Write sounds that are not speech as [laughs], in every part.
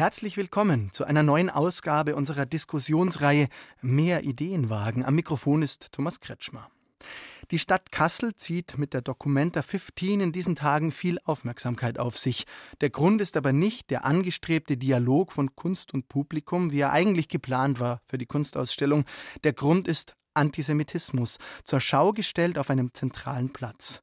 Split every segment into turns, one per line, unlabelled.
Herzlich willkommen zu einer neuen Ausgabe unserer Diskussionsreihe Mehr Ideen wagen. Am Mikrofon ist Thomas Kretschmer. Die Stadt Kassel zieht mit der Documenta 15 in diesen Tagen viel Aufmerksamkeit auf sich. Der Grund ist aber nicht der angestrebte Dialog von Kunst und Publikum, wie er eigentlich geplant war für die Kunstausstellung. Der Grund ist Antisemitismus, zur Schau gestellt auf einem zentralen Platz.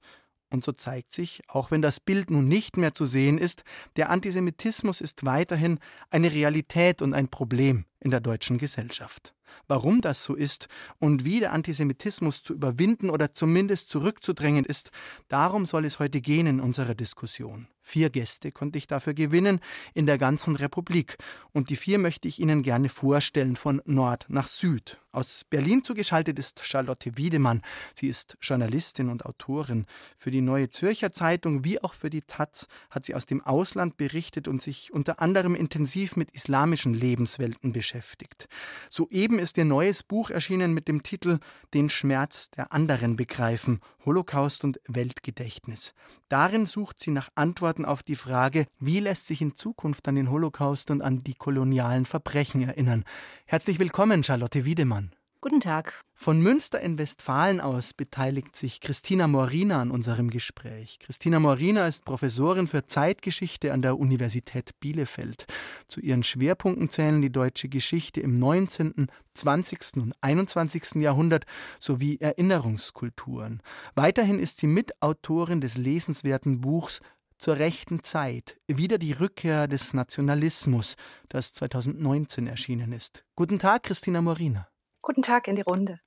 Und so zeigt sich, auch wenn das Bild nun nicht mehr zu sehen ist, der Antisemitismus ist weiterhin eine Realität und ein Problem in der deutschen Gesellschaft. Warum das so ist und wie der Antisemitismus zu überwinden oder zumindest zurückzudrängen ist, darum soll es heute gehen in unserer Diskussion. Vier Gäste konnte ich dafür gewinnen in der ganzen Republik. Und die vier möchte ich Ihnen gerne vorstellen von Nord nach Süd. Aus Berlin zugeschaltet ist Charlotte Wiedemann. Sie ist Journalistin und Autorin. Für die Neue Zürcher Zeitung wie auch für die Taz hat sie aus dem Ausland berichtet und sich unter anderem intensiv mit islamischen Lebenswelten beschäftigt. Soeben ist ihr neues Buch erschienen mit dem Titel Den Schmerz der anderen begreifen, Holocaust und Weltgedächtnis. Darin sucht sie nach Antworten auf die Frage, wie lässt sich in Zukunft an den Holocaust und an die kolonialen Verbrechen erinnern. Herzlich willkommen, Charlotte Wiedemann.
Guten Tag.
Von Münster in Westfalen aus beteiligt sich Christina Morina an unserem Gespräch. Christina Morina ist Professorin für Zeitgeschichte an der Universität Bielefeld. Zu ihren Schwerpunkten zählen die deutsche Geschichte im 19., 20. und 21. Jahrhundert sowie Erinnerungskulturen. Weiterhin ist sie Mitautorin des lesenswerten Buchs zur rechten Zeit, wieder die Rückkehr des Nationalismus, das 2019 erschienen ist. Guten Tag, Christina Morina.
Guten Tag in die Runde.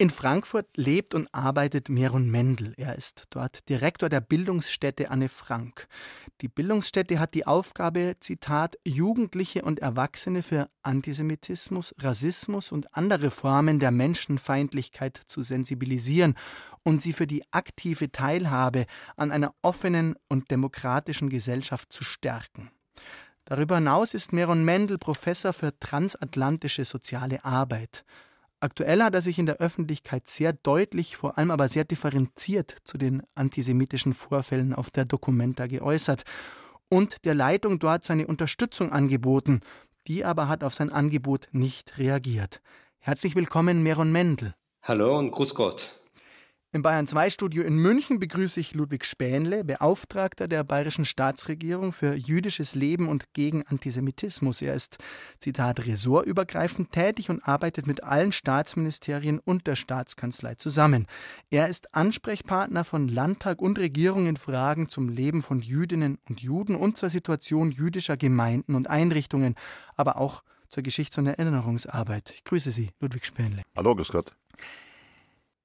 In Frankfurt lebt und arbeitet Meron Mendel. Er ist dort Direktor der Bildungsstätte Anne Frank. Die Bildungsstätte hat die Aufgabe, Zitat, Jugendliche und Erwachsene für Antisemitismus, Rassismus und andere Formen der Menschenfeindlichkeit zu sensibilisieren und sie für die aktive Teilhabe an einer offenen und demokratischen Gesellschaft zu stärken. Darüber hinaus ist Meron Mendel Professor für transatlantische soziale Arbeit. Aktuell hat er sich in der Öffentlichkeit sehr deutlich, vor allem aber sehr differenziert zu den antisemitischen Vorfällen auf der Documenta geäußert und der Leitung dort seine Unterstützung angeboten. Die aber hat auf sein Angebot nicht reagiert. Herzlich willkommen, Meron Mendel.
Hallo und Gruß Gott.
Im Bayern 2 Studio in München begrüße ich Ludwig Spähnle, Beauftragter der bayerischen Staatsregierung für jüdisches Leben und gegen Antisemitismus. Er ist, Zitat, ressortübergreifend tätig und arbeitet mit allen Staatsministerien und der Staatskanzlei zusammen. Er ist Ansprechpartner von Landtag und Regierung in Fragen zum Leben von Jüdinnen und Juden und zur Situation jüdischer Gemeinden und Einrichtungen, aber auch zur Geschichts- und Erinnerungsarbeit. Ich grüße Sie, Ludwig Spähnle.
Hallo, grüß Gott.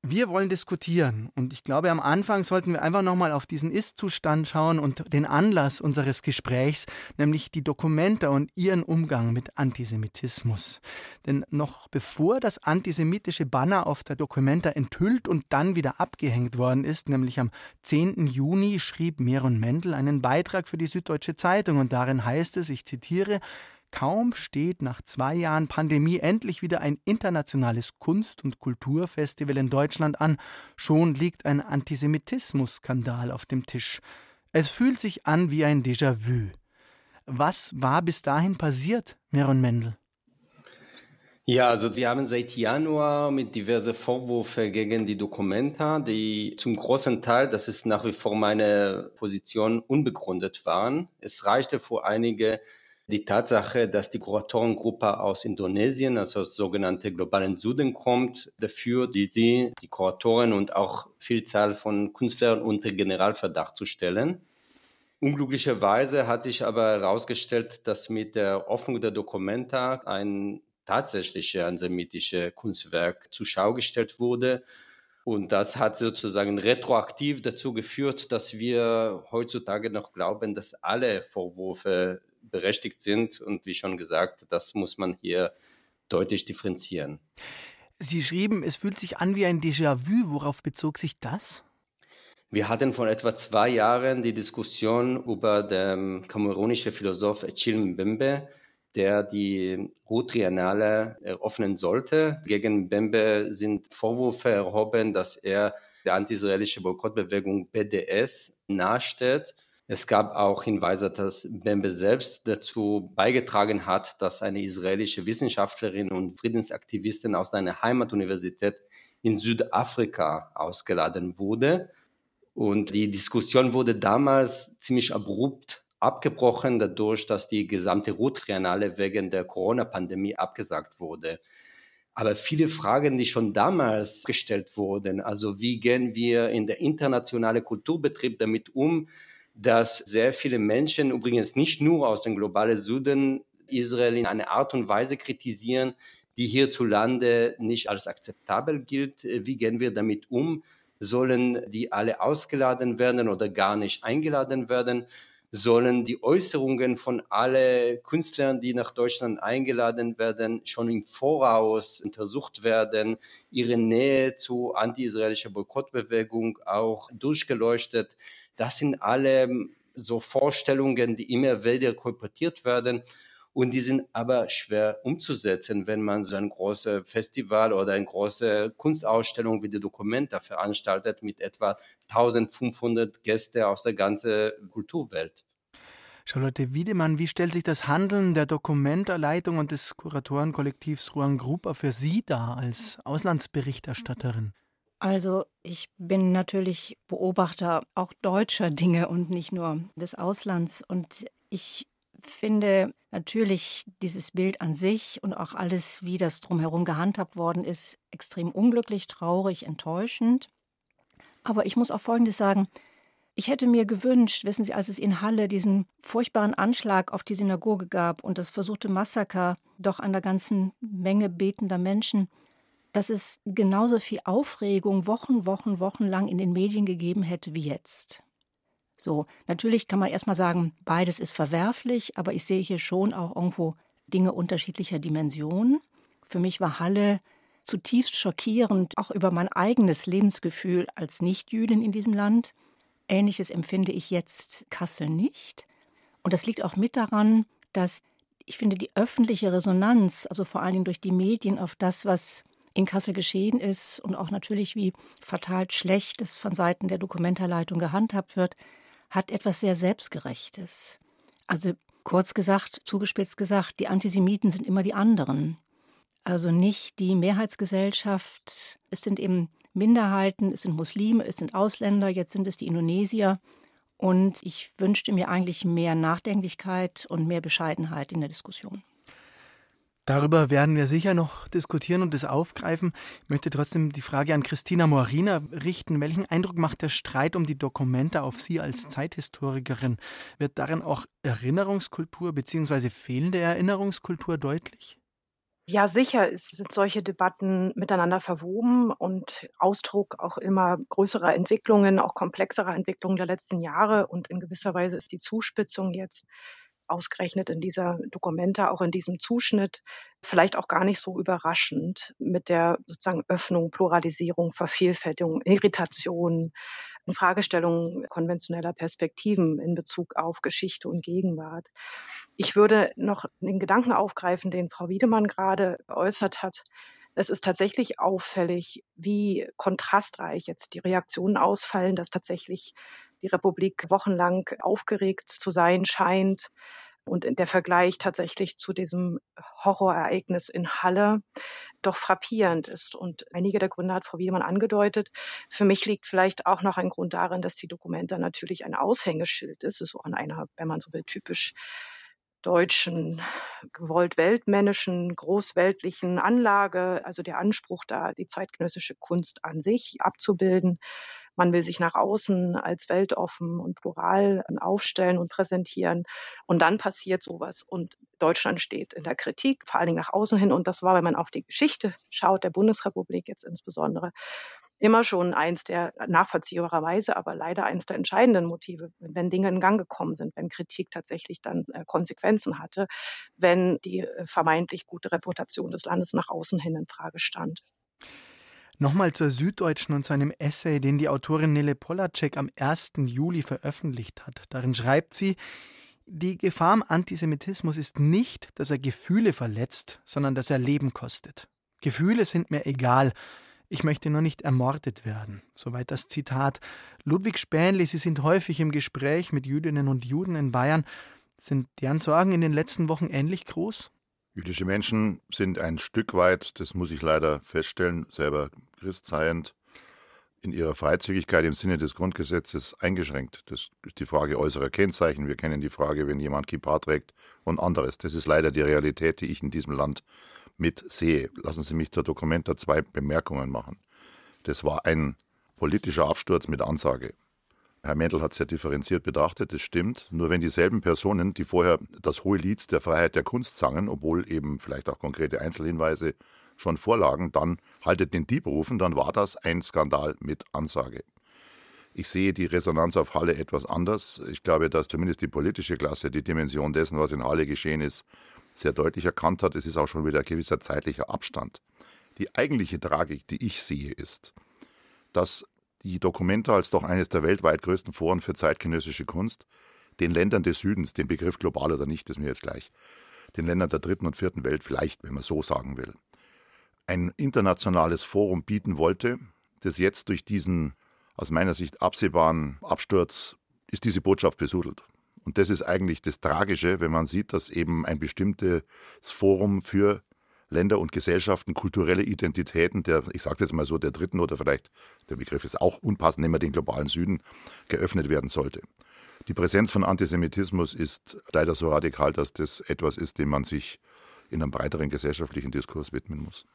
Wir wollen diskutieren und ich glaube, am Anfang sollten wir einfach nochmal auf diesen Ist-Zustand schauen und den Anlass unseres Gesprächs, nämlich die Dokumente und ihren Umgang mit Antisemitismus. Denn noch bevor das antisemitische Banner auf der Dokumenta enthüllt und dann wieder abgehängt worden ist, nämlich am 10. Juni, schrieb Meron Mendel einen Beitrag für die Süddeutsche Zeitung und darin heißt es, ich zitiere, Kaum steht nach zwei Jahren Pandemie endlich wieder ein internationales Kunst- und Kulturfestival in Deutschland an, schon liegt ein Antisemitismus-Skandal auf dem Tisch. Es fühlt sich an wie ein Déjà-vu. Was war bis dahin passiert, Meron Mendel?
Ja, also wir haben seit Januar mit diverse Vorwürfe gegen die Dokumenta, die zum großen Teil, das ist nach wie vor meine Position, unbegründet waren. Es reichte vor einige die Tatsache, dass die Kuratorengruppe aus Indonesien, also aus sogenannte globalen Süden kommt, dafür, die sie, die Kuratoren und auch Vielzahl von Künstlern unter Generalverdacht zu stellen. Unglücklicherweise hat sich aber herausgestellt, dass mit der Öffnung der Dokumenta ein tatsächliches antisemitisches Kunstwerk zur Schau gestellt wurde. Und das hat sozusagen retroaktiv dazu geführt, dass wir heutzutage noch glauben, dass alle Vorwürfe berechtigt sind. Und wie schon gesagt, das muss man hier deutlich differenzieren.
Sie schrieben, es fühlt sich an wie ein Déjà-vu. Worauf bezog sich das?
Wir hatten vor etwa zwei Jahren die Diskussion über den kamerunischen Philosoph Echil Mbembe, der die Ruhr-Triennale eröffnen sollte. Gegen Mbembe sind Vorwürfe erhoben, dass er der anti-israelische Boykottbewegung BDS nahesteht. Es gab auch Hinweise, dass Bembe selbst dazu beigetragen hat, dass eine israelische Wissenschaftlerin und Friedensaktivistin aus seiner Heimatuniversität in Südafrika ausgeladen wurde. Und die Diskussion wurde damals ziemlich abrupt abgebrochen, dadurch, dass die gesamte Ruhr-Triennale wegen der Corona-Pandemie abgesagt wurde. Aber viele Fragen, die schon damals gestellt wurden, also wie gehen wir in der internationale Kulturbetrieb damit um, dass sehr viele Menschen, übrigens nicht nur aus dem globalen Süden, Israel in einer Art und Weise kritisieren, die hierzulande nicht als akzeptabel gilt. Wie gehen wir damit um? Sollen die alle ausgeladen werden oder gar nicht eingeladen werden? Sollen die Äußerungen von allen Künstlern, die nach Deutschland eingeladen werden, schon im Voraus untersucht werden, ihre Nähe zu anti-israelischer Boykottbewegung auch durchgeleuchtet? Das sind alle so Vorstellungen, die immer wieder kolportiert werden. Und die sind aber schwer umzusetzen, wenn man so ein großes Festival oder eine große Kunstausstellung wie die Documenta veranstaltet mit etwa 1500 Gästen aus der ganzen Kulturwelt.
Charlotte Wiedemann, wie stellt sich das Handeln der Dokumentarleitung und des Kuratorenkollektivs Ruang Grupa für Sie dar als Auslandsberichterstatterin?
Also ich bin natürlich Beobachter auch deutscher Dinge und nicht nur des Auslands. Und ich finde natürlich dieses Bild an sich und auch alles, wie das drumherum gehandhabt worden ist, extrem unglücklich, traurig, enttäuschend. Aber ich muss auch Folgendes sagen. Ich hätte mir gewünscht, wissen Sie, als es in Halle diesen furchtbaren Anschlag auf die Synagoge gab und das versuchte Massaker doch einer ganzen Menge betender Menschen, dass es genauso viel Aufregung Wochen, Wochen, Wochen lang in den Medien gegeben hätte wie jetzt. So, natürlich kann man erstmal sagen, beides ist verwerflich, aber ich sehe hier schon auch irgendwo Dinge unterschiedlicher Dimensionen. Für mich war Halle zutiefst schockierend, auch über mein eigenes Lebensgefühl als Nichtjüdin in diesem Land. Ähnliches empfinde ich jetzt Kassel nicht. Und das liegt auch mit daran, dass ich finde, die öffentliche Resonanz, also vor allen Dingen durch die Medien auf das, was in Kassel geschehen ist und auch natürlich, wie fatal schlecht es von Seiten der Dokumentarleitung gehandhabt wird, hat etwas sehr Selbstgerechtes. Also kurz gesagt, zugespitzt gesagt, die Antisemiten sind immer die anderen. Also nicht die Mehrheitsgesellschaft. Es sind eben Minderheiten, es sind Muslime, es sind Ausländer, jetzt sind es die Indonesier. Und ich wünschte mir eigentlich mehr Nachdenklichkeit und mehr Bescheidenheit in der Diskussion.
Darüber werden wir sicher noch diskutieren und es aufgreifen. Ich möchte trotzdem die Frage an Christina Morina richten. Welchen Eindruck macht der Streit um die Dokumente auf Sie als Zeithistorikerin? Wird darin auch Erinnerungskultur bzw. fehlende Erinnerungskultur deutlich?
Ja, sicher sind solche Debatten miteinander verwoben und Ausdruck auch immer größerer Entwicklungen, auch komplexerer Entwicklungen der letzten Jahre. Und in gewisser Weise ist die Zuspitzung jetzt ausgerechnet in dieser Dokumente, auch in diesem Zuschnitt, vielleicht auch gar nicht so überraschend mit der sozusagen Öffnung, Pluralisierung, Vervielfältigung, Irritation, Fragestellungen konventioneller Perspektiven in Bezug auf Geschichte und Gegenwart. Ich würde noch den Gedanken aufgreifen, den Frau Wiedemann gerade geäußert hat. Es ist tatsächlich auffällig, wie kontrastreich jetzt die Reaktionen ausfallen, dass tatsächlich die Republik wochenlang aufgeregt zu sein scheint. Und der Vergleich tatsächlich zu diesem Horrorereignis in Halle doch frappierend ist. Und einige der Gründe hat Frau Wiedemann angedeutet. Für mich liegt vielleicht auch noch ein Grund darin, dass die Dokumente natürlich ein Aushängeschild ist, so an einer, wenn man so will, typisch deutschen, gewollt weltmännischen, großweltlichen Anlage, also der Anspruch da, die zeitgenössische Kunst an sich abzubilden, man will sich nach außen als weltoffen und plural aufstellen und präsentieren. Und dann passiert sowas. Und Deutschland steht in der Kritik, vor allen Dingen nach außen hin. Und das war, wenn man auf die Geschichte schaut, der Bundesrepublik jetzt insbesondere, immer schon eins der nachvollziehbarerweise, aber leider eins der entscheidenden Motive, wenn Dinge in Gang gekommen sind, wenn Kritik tatsächlich dann äh, Konsequenzen hatte, wenn die äh, vermeintlich gute Reputation des Landes nach außen hin in Frage stand.
Nochmal zur Süddeutschen und zu einem Essay, den die Autorin Nele Polacek am 1. Juli veröffentlicht hat. Darin schreibt sie, die Gefahr am Antisemitismus ist nicht, dass er Gefühle verletzt, sondern dass er Leben kostet. Gefühle sind mir egal, ich möchte nur nicht ermordet werden. Soweit das Zitat. Ludwig Spähnle, Sie sind häufig im Gespräch mit Jüdinnen und Juden in Bayern. Sind deren Sorgen in den letzten Wochen ähnlich groß?
Jüdische Menschen sind ein Stück weit, das muss ich leider feststellen, selber Christ seiend, in ihrer Freizügigkeit im Sinne des Grundgesetzes eingeschränkt. Das ist die Frage äußerer Kennzeichen. Wir kennen die Frage, wenn jemand Kippa trägt und anderes. Das ist leider die Realität, die ich in diesem Land mitsehe. Lassen Sie mich zur Dokumenta zwei Bemerkungen machen. Das war ein politischer Absturz mit Ansage. Herr Mendel hat sehr differenziert betrachtet, das stimmt. Nur wenn dieselben Personen, die vorher das hohe Lied der Freiheit der Kunst sangen, obwohl eben vielleicht auch konkrete Einzelhinweise schon vorlagen, dann haltet den Dieb rufen, dann war das ein Skandal mit Ansage. Ich sehe die Resonanz auf Halle etwas anders. Ich glaube, dass zumindest die politische Klasse die Dimension dessen, was in Halle geschehen ist, sehr deutlich erkannt hat. Es ist auch schon wieder ein gewisser zeitlicher Abstand. Die eigentliche Tragik, die ich sehe, ist, dass die Dokumenta als doch eines der weltweit größten Foren für zeitgenössische Kunst den Ländern des Südens, den Begriff global oder nicht, ist mir jetzt gleich, den Ländern der dritten und vierten Welt vielleicht, wenn man so sagen will, ein internationales Forum bieten wollte, das jetzt durch diesen aus meiner Sicht absehbaren Absturz ist diese Botschaft besudelt. Und das ist eigentlich das Tragische, wenn man sieht, dass eben ein bestimmtes Forum für Länder und Gesellschaften, kulturelle Identitäten der, ich sage jetzt mal so, der dritten oder vielleicht, der Begriff ist auch unpassend, nehmen wir den globalen Süden, geöffnet werden sollte. Die Präsenz von Antisemitismus ist leider so radikal, dass das etwas ist, dem man sich in einem breiteren gesellschaftlichen Diskurs widmen muss.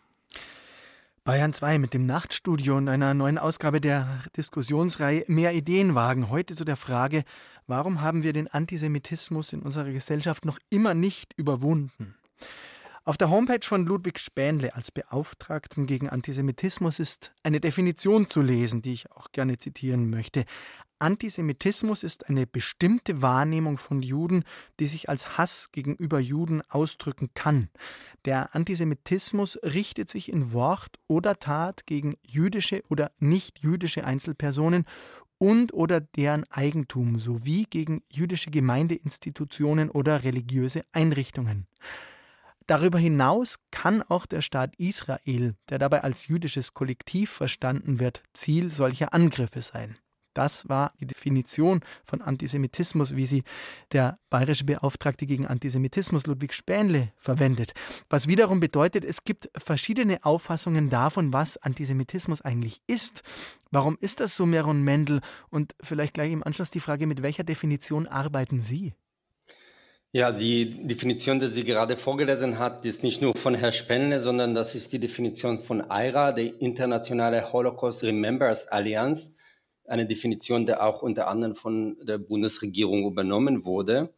Bayern 2 mit dem Nachtstudio und einer neuen Ausgabe der Diskussionsreihe Mehr Ideen wagen. Heute zu der Frage, warum haben wir den Antisemitismus in unserer Gesellschaft noch immer nicht überwunden? Auf der Homepage von Ludwig Spähnle als Beauftragten gegen Antisemitismus ist eine Definition zu lesen, die ich auch gerne zitieren möchte. Antisemitismus ist eine bestimmte Wahrnehmung von Juden, die sich als Hass gegenüber Juden ausdrücken kann. Der Antisemitismus richtet sich in Wort oder Tat gegen jüdische oder nicht-jüdische Einzelpersonen und oder deren Eigentum sowie gegen jüdische Gemeindeinstitutionen oder religiöse Einrichtungen. Darüber hinaus kann auch der Staat Israel, der dabei als jüdisches Kollektiv verstanden wird, Ziel solcher Angriffe sein. Das war die Definition von Antisemitismus, wie sie der bayerische Beauftragte gegen Antisemitismus Ludwig Spähnle verwendet. Was wiederum bedeutet, es gibt verschiedene Auffassungen davon, was Antisemitismus eigentlich ist. Warum ist das so, Meron Mendel? Und vielleicht gleich im Anschluss die Frage, mit welcher Definition arbeiten Sie?
Ja, die Definition, die sie gerade vorgelesen hat, ist nicht nur von Herrn Spenle, sondern das ist die Definition von IRA, der Internationale Holocaust Remembers Allianz eine Definition, die auch unter anderem von der Bundesregierung übernommen wurde.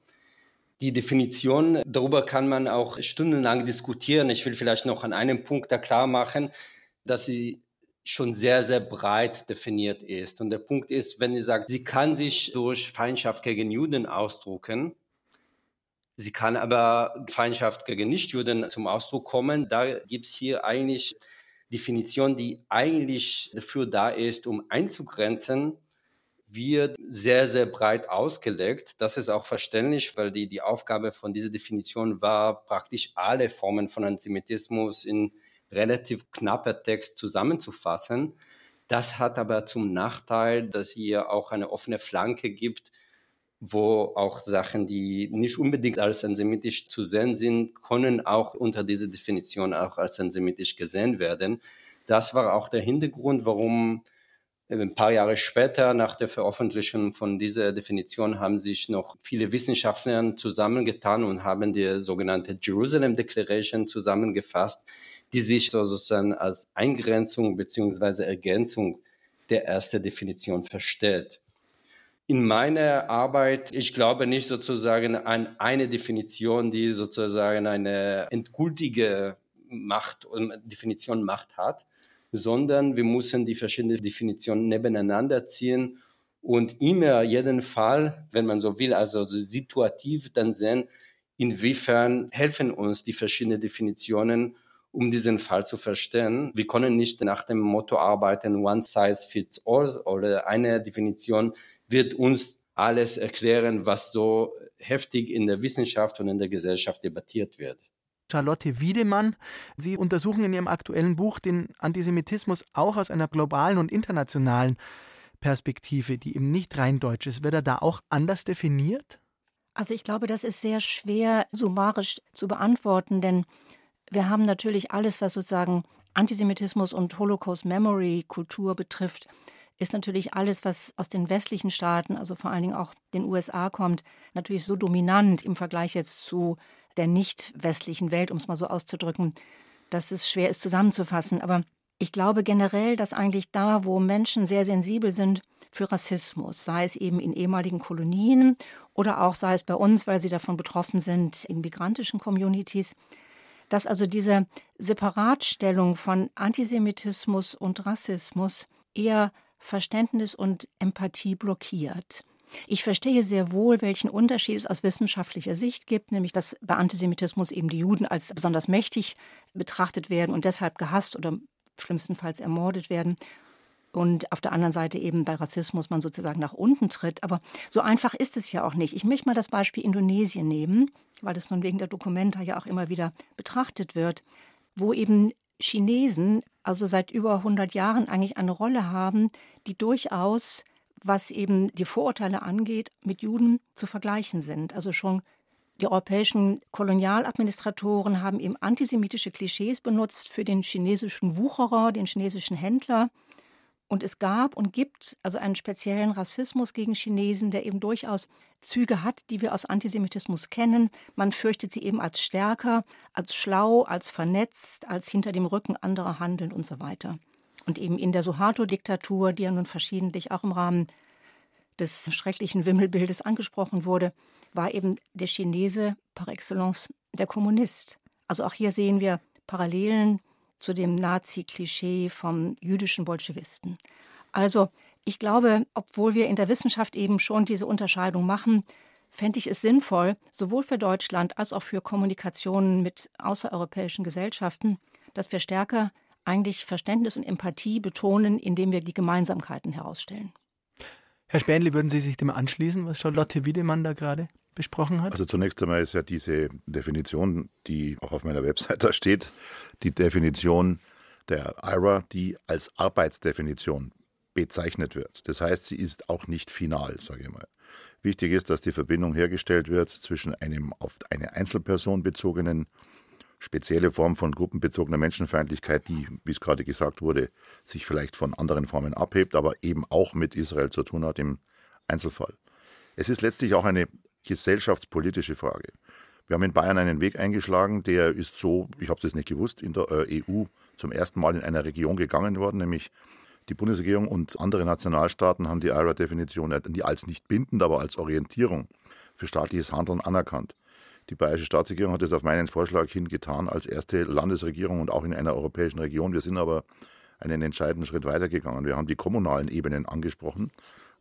Die Definition, darüber kann man auch stundenlang diskutieren. Ich will vielleicht noch an einem Punkt da klar machen, dass sie schon sehr, sehr breit definiert ist. Und der Punkt ist, wenn sie sagt, sie kann sich durch Feindschaft gegen Juden ausdrucken, sie kann aber Feindschaft gegen Nichtjuden zum Ausdruck kommen, da gibt es hier eigentlich Definition, die eigentlich dafür da ist, um einzugrenzen, wird sehr, sehr breit ausgelegt. Das ist auch verständlich, weil die, die Aufgabe von dieser Definition war, praktisch alle Formen von Antisemitismus in relativ knapper Text zusammenzufassen. Das hat aber zum Nachteil, dass hier auch eine offene Flanke gibt, wo auch Sachen, die nicht unbedingt als antisemitisch zu sehen sind, können auch unter dieser Definition auch als antisemitisch gesehen werden. Das war auch der Hintergrund, warum äh, ein paar Jahre später nach der Veröffentlichung von dieser Definition haben sich noch viele Wissenschaftler zusammengetan und haben die sogenannte Jerusalem Declaration zusammengefasst, die sich sozusagen als Eingrenzung beziehungsweise Ergänzung der ersten Definition versteht in meiner Arbeit, ich glaube nicht sozusagen an eine Definition, die sozusagen eine endgültige Macht und Definition Macht hat, sondern wir müssen die verschiedenen Definitionen nebeneinander ziehen und immer jeden Fall, wenn man so will, also situativ dann sehen, inwiefern helfen uns die verschiedenen Definitionen, um diesen Fall zu verstehen. Wir können nicht nach dem Motto arbeiten, one size fits all oder eine Definition wird uns alles erklären, was so heftig in der Wissenschaft und in der Gesellschaft debattiert wird.
Charlotte Wiedemann. Sie untersuchen in Ihrem aktuellen Buch den Antisemitismus auch aus einer globalen und internationalen Perspektive, die eben nicht rein deutsch ist. Wird er da auch anders definiert?
Also ich glaube, das ist sehr schwer summarisch zu beantworten, denn wir haben natürlich alles, was sozusagen Antisemitismus und Holocaust Memory Kultur betrifft, ist natürlich alles, was aus den westlichen Staaten, also vor allen Dingen auch den USA kommt, natürlich so dominant im Vergleich jetzt zu der nicht westlichen Welt, um es mal so auszudrücken, dass es schwer ist zusammenzufassen. Aber ich glaube generell, dass eigentlich da, wo Menschen sehr sensibel sind für Rassismus, sei es eben in ehemaligen Kolonien oder auch sei es bei uns, weil sie davon betroffen sind in migrantischen Communities, dass also diese Separatstellung von Antisemitismus und Rassismus eher Verständnis und Empathie blockiert. Ich verstehe sehr wohl, welchen Unterschied es aus wissenschaftlicher Sicht gibt, nämlich dass bei Antisemitismus eben die Juden als besonders mächtig betrachtet werden und deshalb gehasst oder schlimmstenfalls ermordet werden. Und auf der anderen Seite eben bei Rassismus man sozusagen nach unten tritt. Aber so einfach ist es ja auch nicht. Ich möchte mal das Beispiel Indonesien nehmen, weil das nun wegen der Dokumenta ja auch immer wieder betrachtet wird, wo eben Chinesen also seit über 100 Jahren eigentlich eine Rolle haben, die durchaus, was eben die Vorurteile angeht, mit Juden zu vergleichen sind. Also schon die europäischen Kolonialadministratoren haben eben antisemitische Klischees benutzt für den chinesischen Wucherer, den chinesischen Händler. Und es gab und gibt also einen speziellen Rassismus gegen Chinesen, der eben durchaus Züge hat, die wir aus Antisemitismus kennen. Man fürchtet sie eben als stärker, als schlau, als vernetzt, als hinter dem Rücken anderer handelnd und so weiter. Und eben in der Suharto-Diktatur, die ja nun verschiedentlich auch im Rahmen des schrecklichen Wimmelbildes angesprochen wurde, war eben der Chinese par excellence der Kommunist. Also auch hier sehen wir Parallelen zu dem Nazi-Klischee vom jüdischen Bolschewisten. Also ich glaube, obwohl wir in der Wissenschaft eben schon diese Unterscheidung machen, fände ich es sinnvoll, sowohl für Deutschland als auch für Kommunikationen mit außereuropäischen Gesellschaften, dass wir stärker eigentlich Verständnis und Empathie betonen, indem wir die Gemeinsamkeiten herausstellen.
Herr Spähnle, würden Sie sich dem anschließen, was Charlotte Wiedemann da gerade besprochen hat?
Also zunächst einmal ist ja diese Definition, die auch auf meiner Website [laughs] da steht, die Definition der IRA, die als Arbeitsdefinition bezeichnet wird. Das heißt, sie ist auch nicht final, sage ich mal. Wichtig ist, dass die Verbindung hergestellt wird zwischen einem auf eine Einzelperson bezogenen spezielle Form von gruppenbezogener Menschenfeindlichkeit, die, wie es gerade gesagt wurde, sich vielleicht von anderen Formen abhebt, aber eben auch mit Israel zu tun hat im Einzelfall. Es ist letztlich auch eine gesellschaftspolitische Frage. Wir haben in Bayern einen Weg eingeschlagen, der ist so, ich habe das nicht gewusst, in der äh, EU zum ersten Mal in einer Region gegangen worden, nämlich die Bundesregierung und andere Nationalstaaten haben die IRA-Definition als nicht bindend, aber als Orientierung für staatliches Handeln anerkannt. Die bayerische Staatsregierung hat es auf meinen Vorschlag hin getan als erste Landesregierung und auch in einer europäischen Region. Wir sind aber einen entscheidenden Schritt weitergegangen. Wir haben die kommunalen Ebenen angesprochen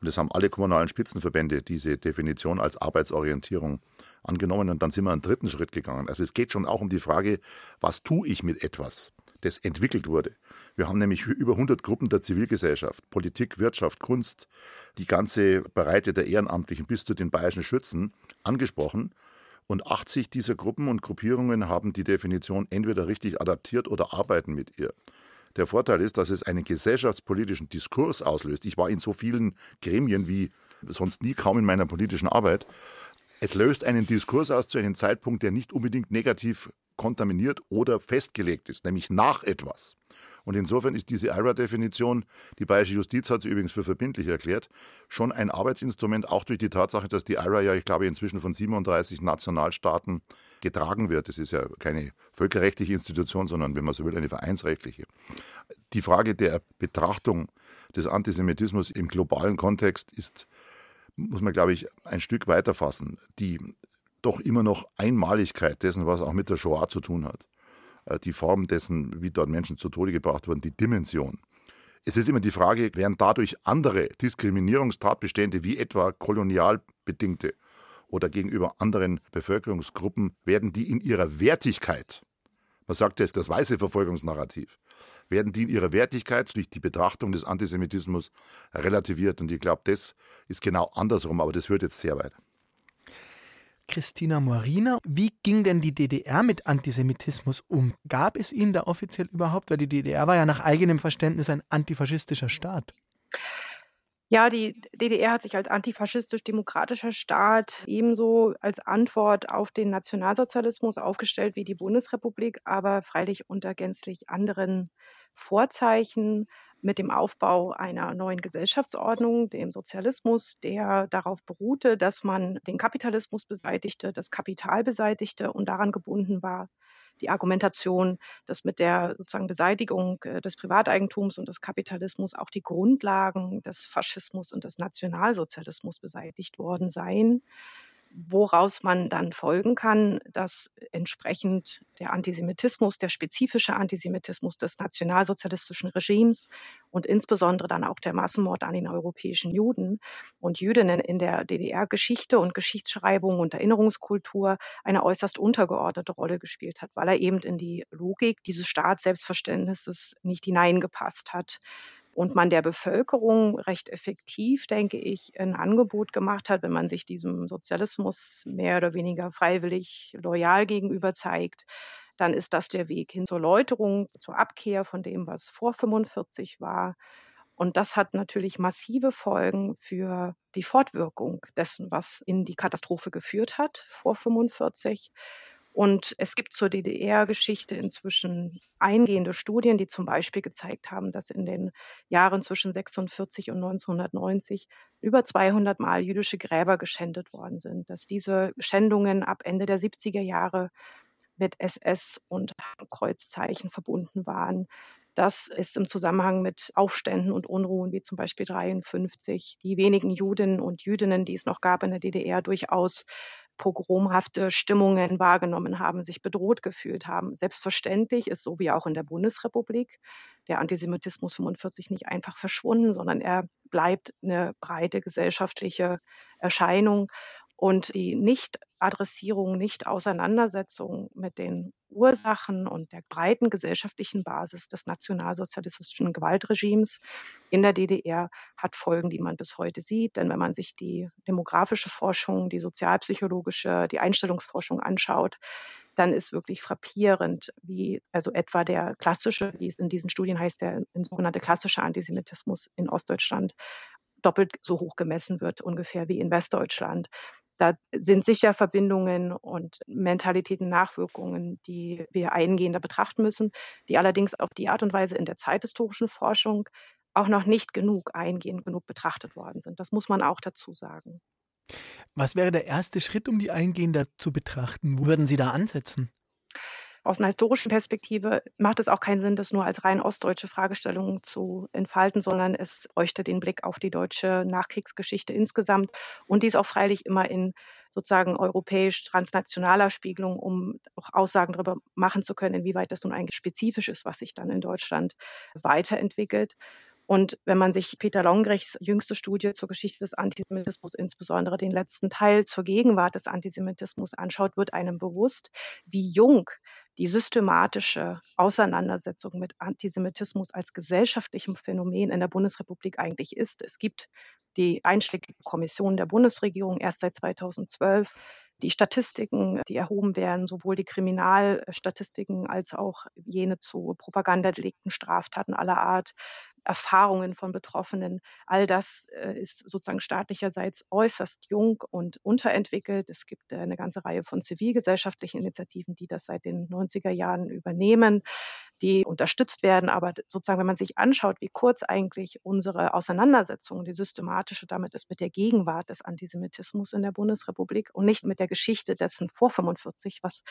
und es haben alle kommunalen Spitzenverbände diese Definition als Arbeitsorientierung angenommen. Und dann sind wir einen dritten Schritt gegangen. Also es geht schon auch um die Frage, was tue ich mit etwas, das entwickelt wurde. Wir haben nämlich über 100 Gruppen der Zivilgesellschaft, Politik, Wirtschaft, Kunst, die ganze Breite der Ehrenamtlichen bis zu den bayerischen Schützen angesprochen. Und 80 dieser Gruppen und Gruppierungen haben die Definition entweder richtig adaptiert oder arbeiten mit ihr. Der Vorteil ist, dass es einen gesellschaftspolitischen Diskurs auslöst. Ich war in so vielen Gremien wie sonst nie kaum in meiner politischen Arbeit. Es löst einen Diskurs aus zu einem Zeitpunkt, der nicht unbedingt negativ kontaminiert oder festgelegt ist, nämlich nach etwas. Und insofern ist diese IRA-Definition, die bayerische Justiz hat sie übrigens für verbindlich erklärt, schon ein Arbeitsinstrument, auch durch die Tatsache, dass die IRA ja, ich glaube, inzwischen von 37 Nationalstaaten getragen wird. Es ist ja keine völkerrechtliche Institution, sondern, wenn man so will, eine vereinsrechtliche. Die Frage der Betrachtung des Antisemitismus im globalen Kontext ist, muss man, glaube ich, ein Stück weiter fassen. Die doch immer noch Einmaligkeit dessen, was auch mit der Shoah zu tun hat. äh, die Form dessen, wie dort Menschen zu Tode gebracht wurden, die Dimension. Es ist immer die Frage, werden dadurch andere Diskriminierungstatbestände wie etwa kolonialbedingte oder gegenüber anderen Bevölkerungsgruppen, werden die in ihrer Wertigkeit, man sagt jetzt das weiße Verfolgungsnarrativ, werden die in ihrer Wertigkeit durch die Betrachtung des Antisemitismus relativiert. Und ich glaube, das ist genau andersrum, aber das hört jetzt sehr weit.
Christina Morina, wie ging denn die DDR mit Antisemitismus um? Gab es ihn da offiziell überhaupt? Weil die DDR war ja nach eigenem Verständnis ein antifaschistischer Staat.
Ja, die DDR hat sich als antifaschistisch-demokratischer Staat ebenso als Antwort auf den Nationalsozialismus aufgestellt wie die Bundesrepublik, aber freilich unter gänzlich anderen Vorzeichen mit dem Aufbau einer neuen Gesellschaftsordnung, dem Sozialismus, der darauf beruhte, dass man den Kapitalismus beseitigte, das Kapital beseitigte und daran gebunden war, die Argumentation, dass mit der sozusagen Beseitigung äh, des Privateigentums und des Kapitalismus auch die Grundlagen des Faschismus und des Nationalsozialismus beseitigt worden seien woraus man dann folgen kann, dass entsprechend der Antisemitismus, der spezifische Antisemitismus des nationalsozialistischen Regimes und insbesondere dann auch der Massenmord an den europäischen Juden und Jüdinnen in der DDR-Geschichte und Geschichtsschreibung und Erinnerungskultur eine äußerst untergeordnete Rolle gespielt hat, weil er eben in die Logik dieses Staatsselbstverständnisses nicht hineingepasst hat und man der Bevölkerung recht effektiv, denke ich, ein Angebot gemacht hat, wenn man sich diesem Sozialismus mehr oder weniger freiwillig loyal gegenüber zeigt, dann ist das der Weg hin zur Läuterung, zur Abkehr von dem, was vor 45 war. Und das hat natürlich massive Folgen für die Fortwirkung dessen, was in die Katastrophe geführt hat vor 45. Und es gibt zur DDR-Geschichte inzwischen eingehende Studien, die zum Beispiel gezeigt haben, dass in den Jahren zwischen 46 und 1990 über 200 Mal jüdische Gräber geschändet worden sind, dass diese Schändungen ab Ende der 70er Jahre mit SS und Kreuzzeichen verbunden waren. Das ist im Zusammenhang mit Aufständen und Unruhen wie zum Beispiel 53 die wenigen Juden und Jüdinnen, die es noch gab in der DDR, durchaus pogromhafte Stimmungen wahrgenommen haben, sich bedroht gefühlt haben. Selbstverständlich ist so wie auch in der Bundesrepublik der Antisemitismus 45 nicht einfach verschwunden, sondern er bleibt eine breite gesellschaftliche Erscheinung und die Nicht-Adressierung, Nicht-Auseinandersetzung mit den Ursachen und der breiten gesellschaftlichen Basis des nationalsozialistischen Gewaltregimes in der DDR hat Folgen, die man bis heute sieht. Denn wenn man sich die demografische Forschung, die sozialpsychologische, die Einstellungsforschung anschaut, dann ist wirklich frappierend, wie also etwa der klassische, wie es in diesen Studien heißt, der sogenannte klassische Antisemitismus in Ostdeutschland doppelt so hoch gemessen wird, ungefähr wie in Westdeutschland. Da sind sicher Verbindungen und Mentalitäten, Nachwirkungen, die wir eingehender betrachten müssen, die allerdings auf die Art und Weise in der zeithistorischen Forschung auch noch nicht genug eingehend genug betrachtet worden sind. Das muss man auch dazu sagen.
Was wäre der erste Schritt, um die eingehender zu betrachten? Wo würden Sie da ansetzen?
Aus einer historischen Perspektive macht es auch keinen Sinn, das nur als rein ostdeutsche Fragestellung zu entfalten, sondern es bräuchte den Blick auf die deutsche Nachkriegsgeschichte insgesamt und dies auch freilich immer in sozusagen europäisch transnationaler Spiegelung, um auch Aussagen darüber machen zu können, inwieweit das nun eigentlich spezifisch ist, was sich dann in Deutschland weiterentwickelt. Und wenn man sich Peter Longrechts jüngste Studie zur Geschichte des Antisemitismus, insbesondere den letzten Teil zur Gegenwart des Antisemitismus anschaut, wird einem bewusst, wie jung die systematische Auseinandersetzung mit Antisemitismus als gesellschaftlichem Phänomen in der Bundesrepublik eigentlich ist. Es gibt die einschlägige Kommission der Bundesregierung erst seit 2012. Die Statistiken, die erhoben werden, sowohl die Kriminalstatistiken als auch jene zu Propagandadelikten, Straftaten aller Art, Erfahrungen von Betroffenen. All das äh, ist sozusagen staatlicherseits äußerst jung und unterentwickelt. Es gibt äh, eine ganze Reihe von zivilgesellschaftlichen Initiativen, die das seit den 90er Jahren übernehmen, die unterstützt werden. Aber sozusagen, wenn man sich anschaut, wie kurz eigentlich unsere Auseinandersetzung, die systematische damit ist mit der Gegenwart des Antisemitismus in der Bundesrepublik und nicht mit der Geschichte dessen vor 45, was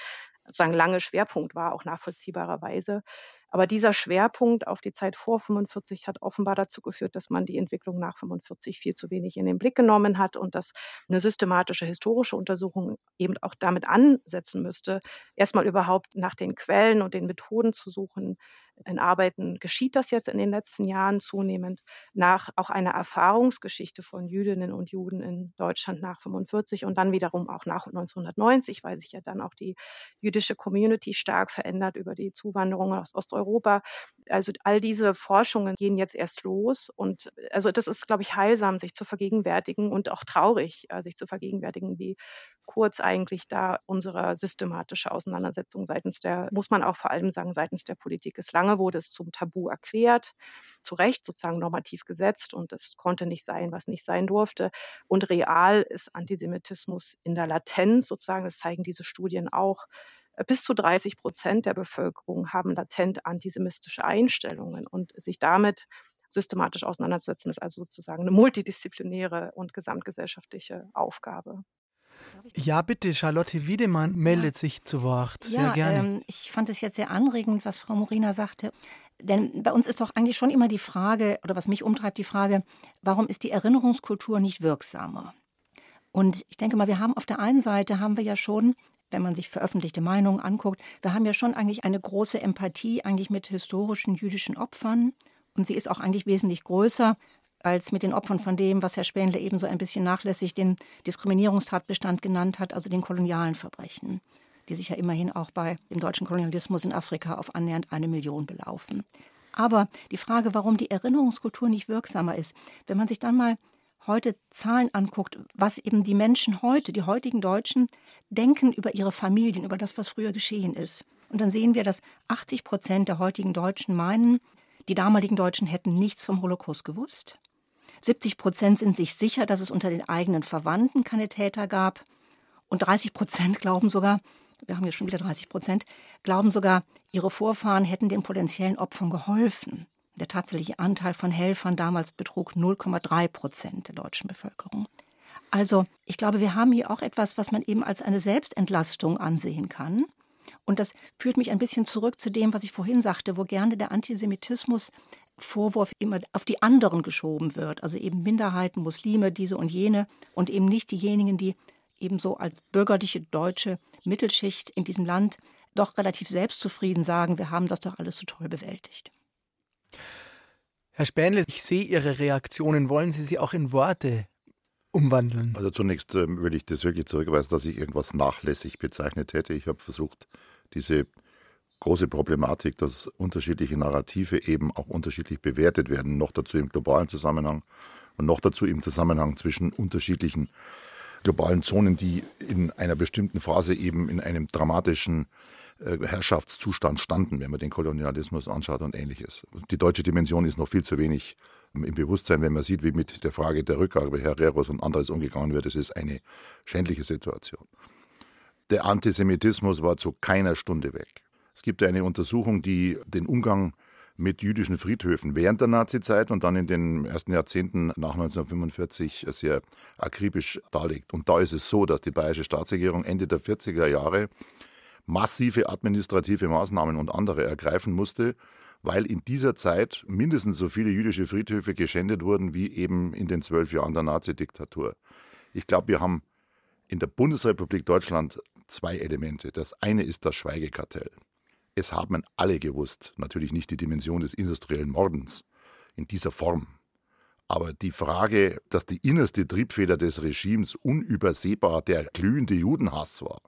sozusagen lange Schwerpunkt war, auch nachvollziehbarerweise, Aber dieser Schwerpunkt auf die Zeit vor 45 hat offenbar dazu geführt, dass man die Entwicklung nach 45 viel zu wenig in den Blick genommen hat und dass eine systematische historische Untersuchung eben auch damit ansetzen müsste, erstmal überhaupt nach den Quellen und den Methoden zu suchen, in Arbeiten geschieht das jetzt in den letzten Jahren zunehmend nach auch einer Erfahrungsgeschichte von Jüdinnen und Juden in Deutschland nach 45 und dann wiederum auch nach 1990, weil sich ja dann auch die jüdische Community stark verändert über die Zuwanderung aus Osteuropa. Also all diese Forschungen gehen jetzt erst los und also das ist, glaube ich, heilsam, sich zu vergegenwärtigen und auch traurig, äh, sich zu vergegenwärtigen, wie kurz eigentlich da unsere systematische Auseinandersetzung seitens der, muss man auch vor allem sagen, seitens der Politik ist. Lange wurde es zum Tabu erklärt, zu Recht sozusagen normativ gesetzt und es konnte nicht sein, was nicht sein durfte. Und real ist Antisemitismus in der Latenz sozusagen, das zeigen diese Studien auch, bis zu 30 Prozent der Bevölkerung haben latent antisemitische Einstellungen und sich damit systematisch auseinanderzusetzen, ist also sozusagen eine multidisziplinäre und gesamtgesellschaftliche Aufgabe.
Ja, bitte, Charlotte Wiedemann meldet ja. sich zu Wort. Sehr ja, gerne. Ähm,
ich fand es jetzt sehr anregend, was Frau Morina sagte. Denn bei uns ist doch eigentlich schon immer die Frage, oder was mich umtreibt, die Frage, warum ist die Erinnerungskultur nicht wirksamer? Und ich denke mal, wir haben auf der einen Seite haben wir ja schon, wenn man sich veröffentlichte Meinungen anguckt, wir haben ja schon eigentlich eine große Empathie eigentlich mit historischen jüdischen Opfern. Und sie ist auch eigentlich wesentlich größer als mit den Opfern von dem, was Herr Spähnle eben so ein bisschen nachlässig den Diskriminierungstatbestand genannt hat, also den kolonialen Verbrechen, die sich ja immerhin auch bei dem deutschen Kolonialismus in Afrika auf annähernd eine Million belaufen. Aber die Frage, warum die Erinnerungskultur nicht wirksamer ist, wenn man sich dann mal heute Zahlen anguckt, was eben die Menschen heute, die heutigen Deutschen, denken über ihre Familien, über das, was früher geschehen ist. Und dann sehen wir, dass 80 Prozent der heutigen Deutschen meinen, die damaligen Deutschen hätten nichts vom Holocaust gewusst. 70 Prozent sind sich sicher, dass es unter den eigenen Verwandten keine Täter gab. Und 30 Prozent glauben sogar, wir haben ja schon wieder 30 Prozent, glauben sogar, ihre Vorfahren hätten den potenziellen Opfern geholfen. Der tatsächliche Anteil von Helfern damals betrug 0,3 Prozent der deutschen Bevölkerung. Also, ich glaube, wir haben hier auch etwas, was man eben als eine Selbstentlastung ansehen kann. Und das führt mich ein bisschen zurück zu dem, was ich vorhin sagte, wo gerne der Antisemitismus Vorwurf immer auf die anderen geschoben wird, also eben Minderheiten, Muslime, diese und jene und eben nicht diejenigen, die ebenso als bürgerliche deutsche Mittelschicht in diesem Land doch relativ selbstzufrieden sagen, wir haben das doch alles so toll bewältigt.
Herr Spähnle, ich sehe Ihre Reaktionen. Wollen Sie sie auch in Worte umwandeln?
Also zunächst äh, will ich das wirklich zurückweisen, dass ich irgendwas nachlässig bezeichnet hätte. Ich habe versucht, diese große Problematik, dass unterschiedliche Narrative eben auch unterschiedlich bewertet werden, noch dazu im globalen Zusammenhang und noch dazu im Zusammenhang zwischen unterschiedlichen globalen Zonen, die in einer bestimmten Phase eben in einem dramatischen äh, Herrschaftszustand standen, wenn man den Kolonialismus anschaut und ähnliches. Die deutsche Dimension ist noch viel zu wenig im Bewusstsein, wenn man sieht, wie mit der Frage der Rückgabe Herreros und anderes umgegangen wird. Es ist eine schändliche Situation. Der Antisemitismus war zu keiner Stunde weg. Es gibt eine Untersuchung, die den Umgang mit jüdischen Friedhöfen während der Nazizeit und dann in den ersten Jahrzehnten nach 1945 sehr akribisch darlegt. Und da ist es so, dass die bayerische Staatsregierung Ende der 40er Jahre massive administrative Maßnahmen und andere ergreifen musste, weil in dieser Zeit mindestens so viele jüdische Friedhöfe geschändet wurden wie eben in den zwölf Jahren der Nazidiktatur. Ich glaube, wir haben in der Bundesrepublik Deutschland zwei Elemente. Das eine ist das Schweigekartell. Es haben alle gewusst, natürlich nicht die Dimension des industriellen Mordens in dieser Form. Aber die Frage, dass die innerste Triebfeder des Regimes unübersehbar der glühende Judenhass war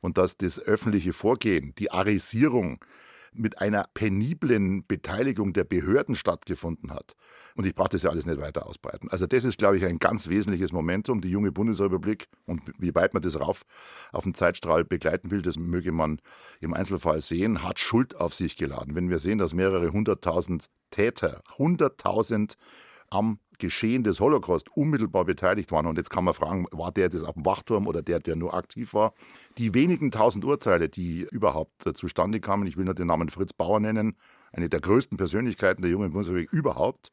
und dass das öffentliche Vorgehen, die Arisierung mit einer peniblen Beteiligung der Behörden stattgefunden hat. Und ich brauche das ja alles nicht weiter ausbreiten. Also das ist, glaube ich, ein ganz wesentliches Momentum. Die junge Bundesrepublik und wie weit man das rauf auf den Zeitstrahl begleiten will, das möge man im Einzelfall sehen, hat Schuld auf sich geladen. Wenn wir sehen, dass mehrere hunderttausend Täter, hunderttausend am Geschehen des Holocaust unmittelbar beteiligt waren. Und jetzt kann man fragen, war der das auf dem Wachturm oder der, der nur aktiv war? Die wenigen tausend Urteile, die überhaupt äh, zustande kamen, ich will nur den Namen Fritz Bauer nennen, eine der größten Persönlichkeiten der jungen Bundesrepublik überhaupt,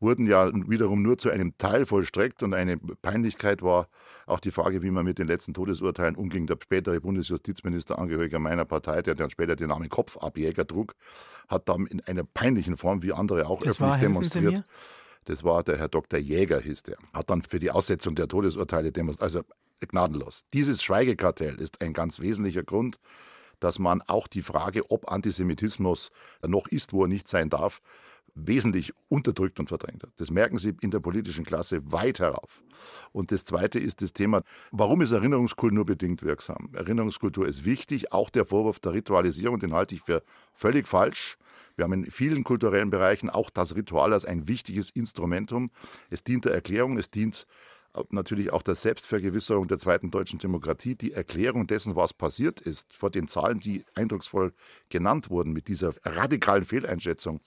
wurden ja wiederum nur zu einem Teil vollstreckt und eine Peinlichkeit war auch die Frage, wie man mit den letzten Todesurteilen umging. Der spätere Bundesjustizminister, Angehöriger meiner Partei, der dann später den Namen Kopfabjäger trug, hat dann in einer peinlichen Form, wie andere auch das öffentlich war, demonstriert. Das war der Herr Dr. Jäger, hieß der. Hat dann für die Aussetzung der Todesurteile demonstriert. Also gnadenlos. Dieses Schweigekartell ist ein ganz wesentlicher Grund, dass man auch die Frage, ob Antisemitismus noch ist, wo er nicht sein darf, wesentlich unterdrückt und verdrängt hat. Das merken Sie in der politischen Klasse weit herauf. Und das Zweite ist das Thema, warum ist Erinnerungskultur nur bedingt wirksam? Erinnerungskultur ist wichtig, auch der Vorwurf der Ritualisierung, den halte ich für völlig falsch. Wir haben in vielen kulturellen Bereichen auch das Ritual als ein wichtiges Instrumentum. Es dient der Erklärung, es dient natürlich auch der Selbstvergewisserung der zweiten deutschen Demokratie, die Erklärung dessen, was passiert ist, vor den Zahlen, die eindrucksvoll genannt wurden, mit dieser radikalen Fehleinschätzung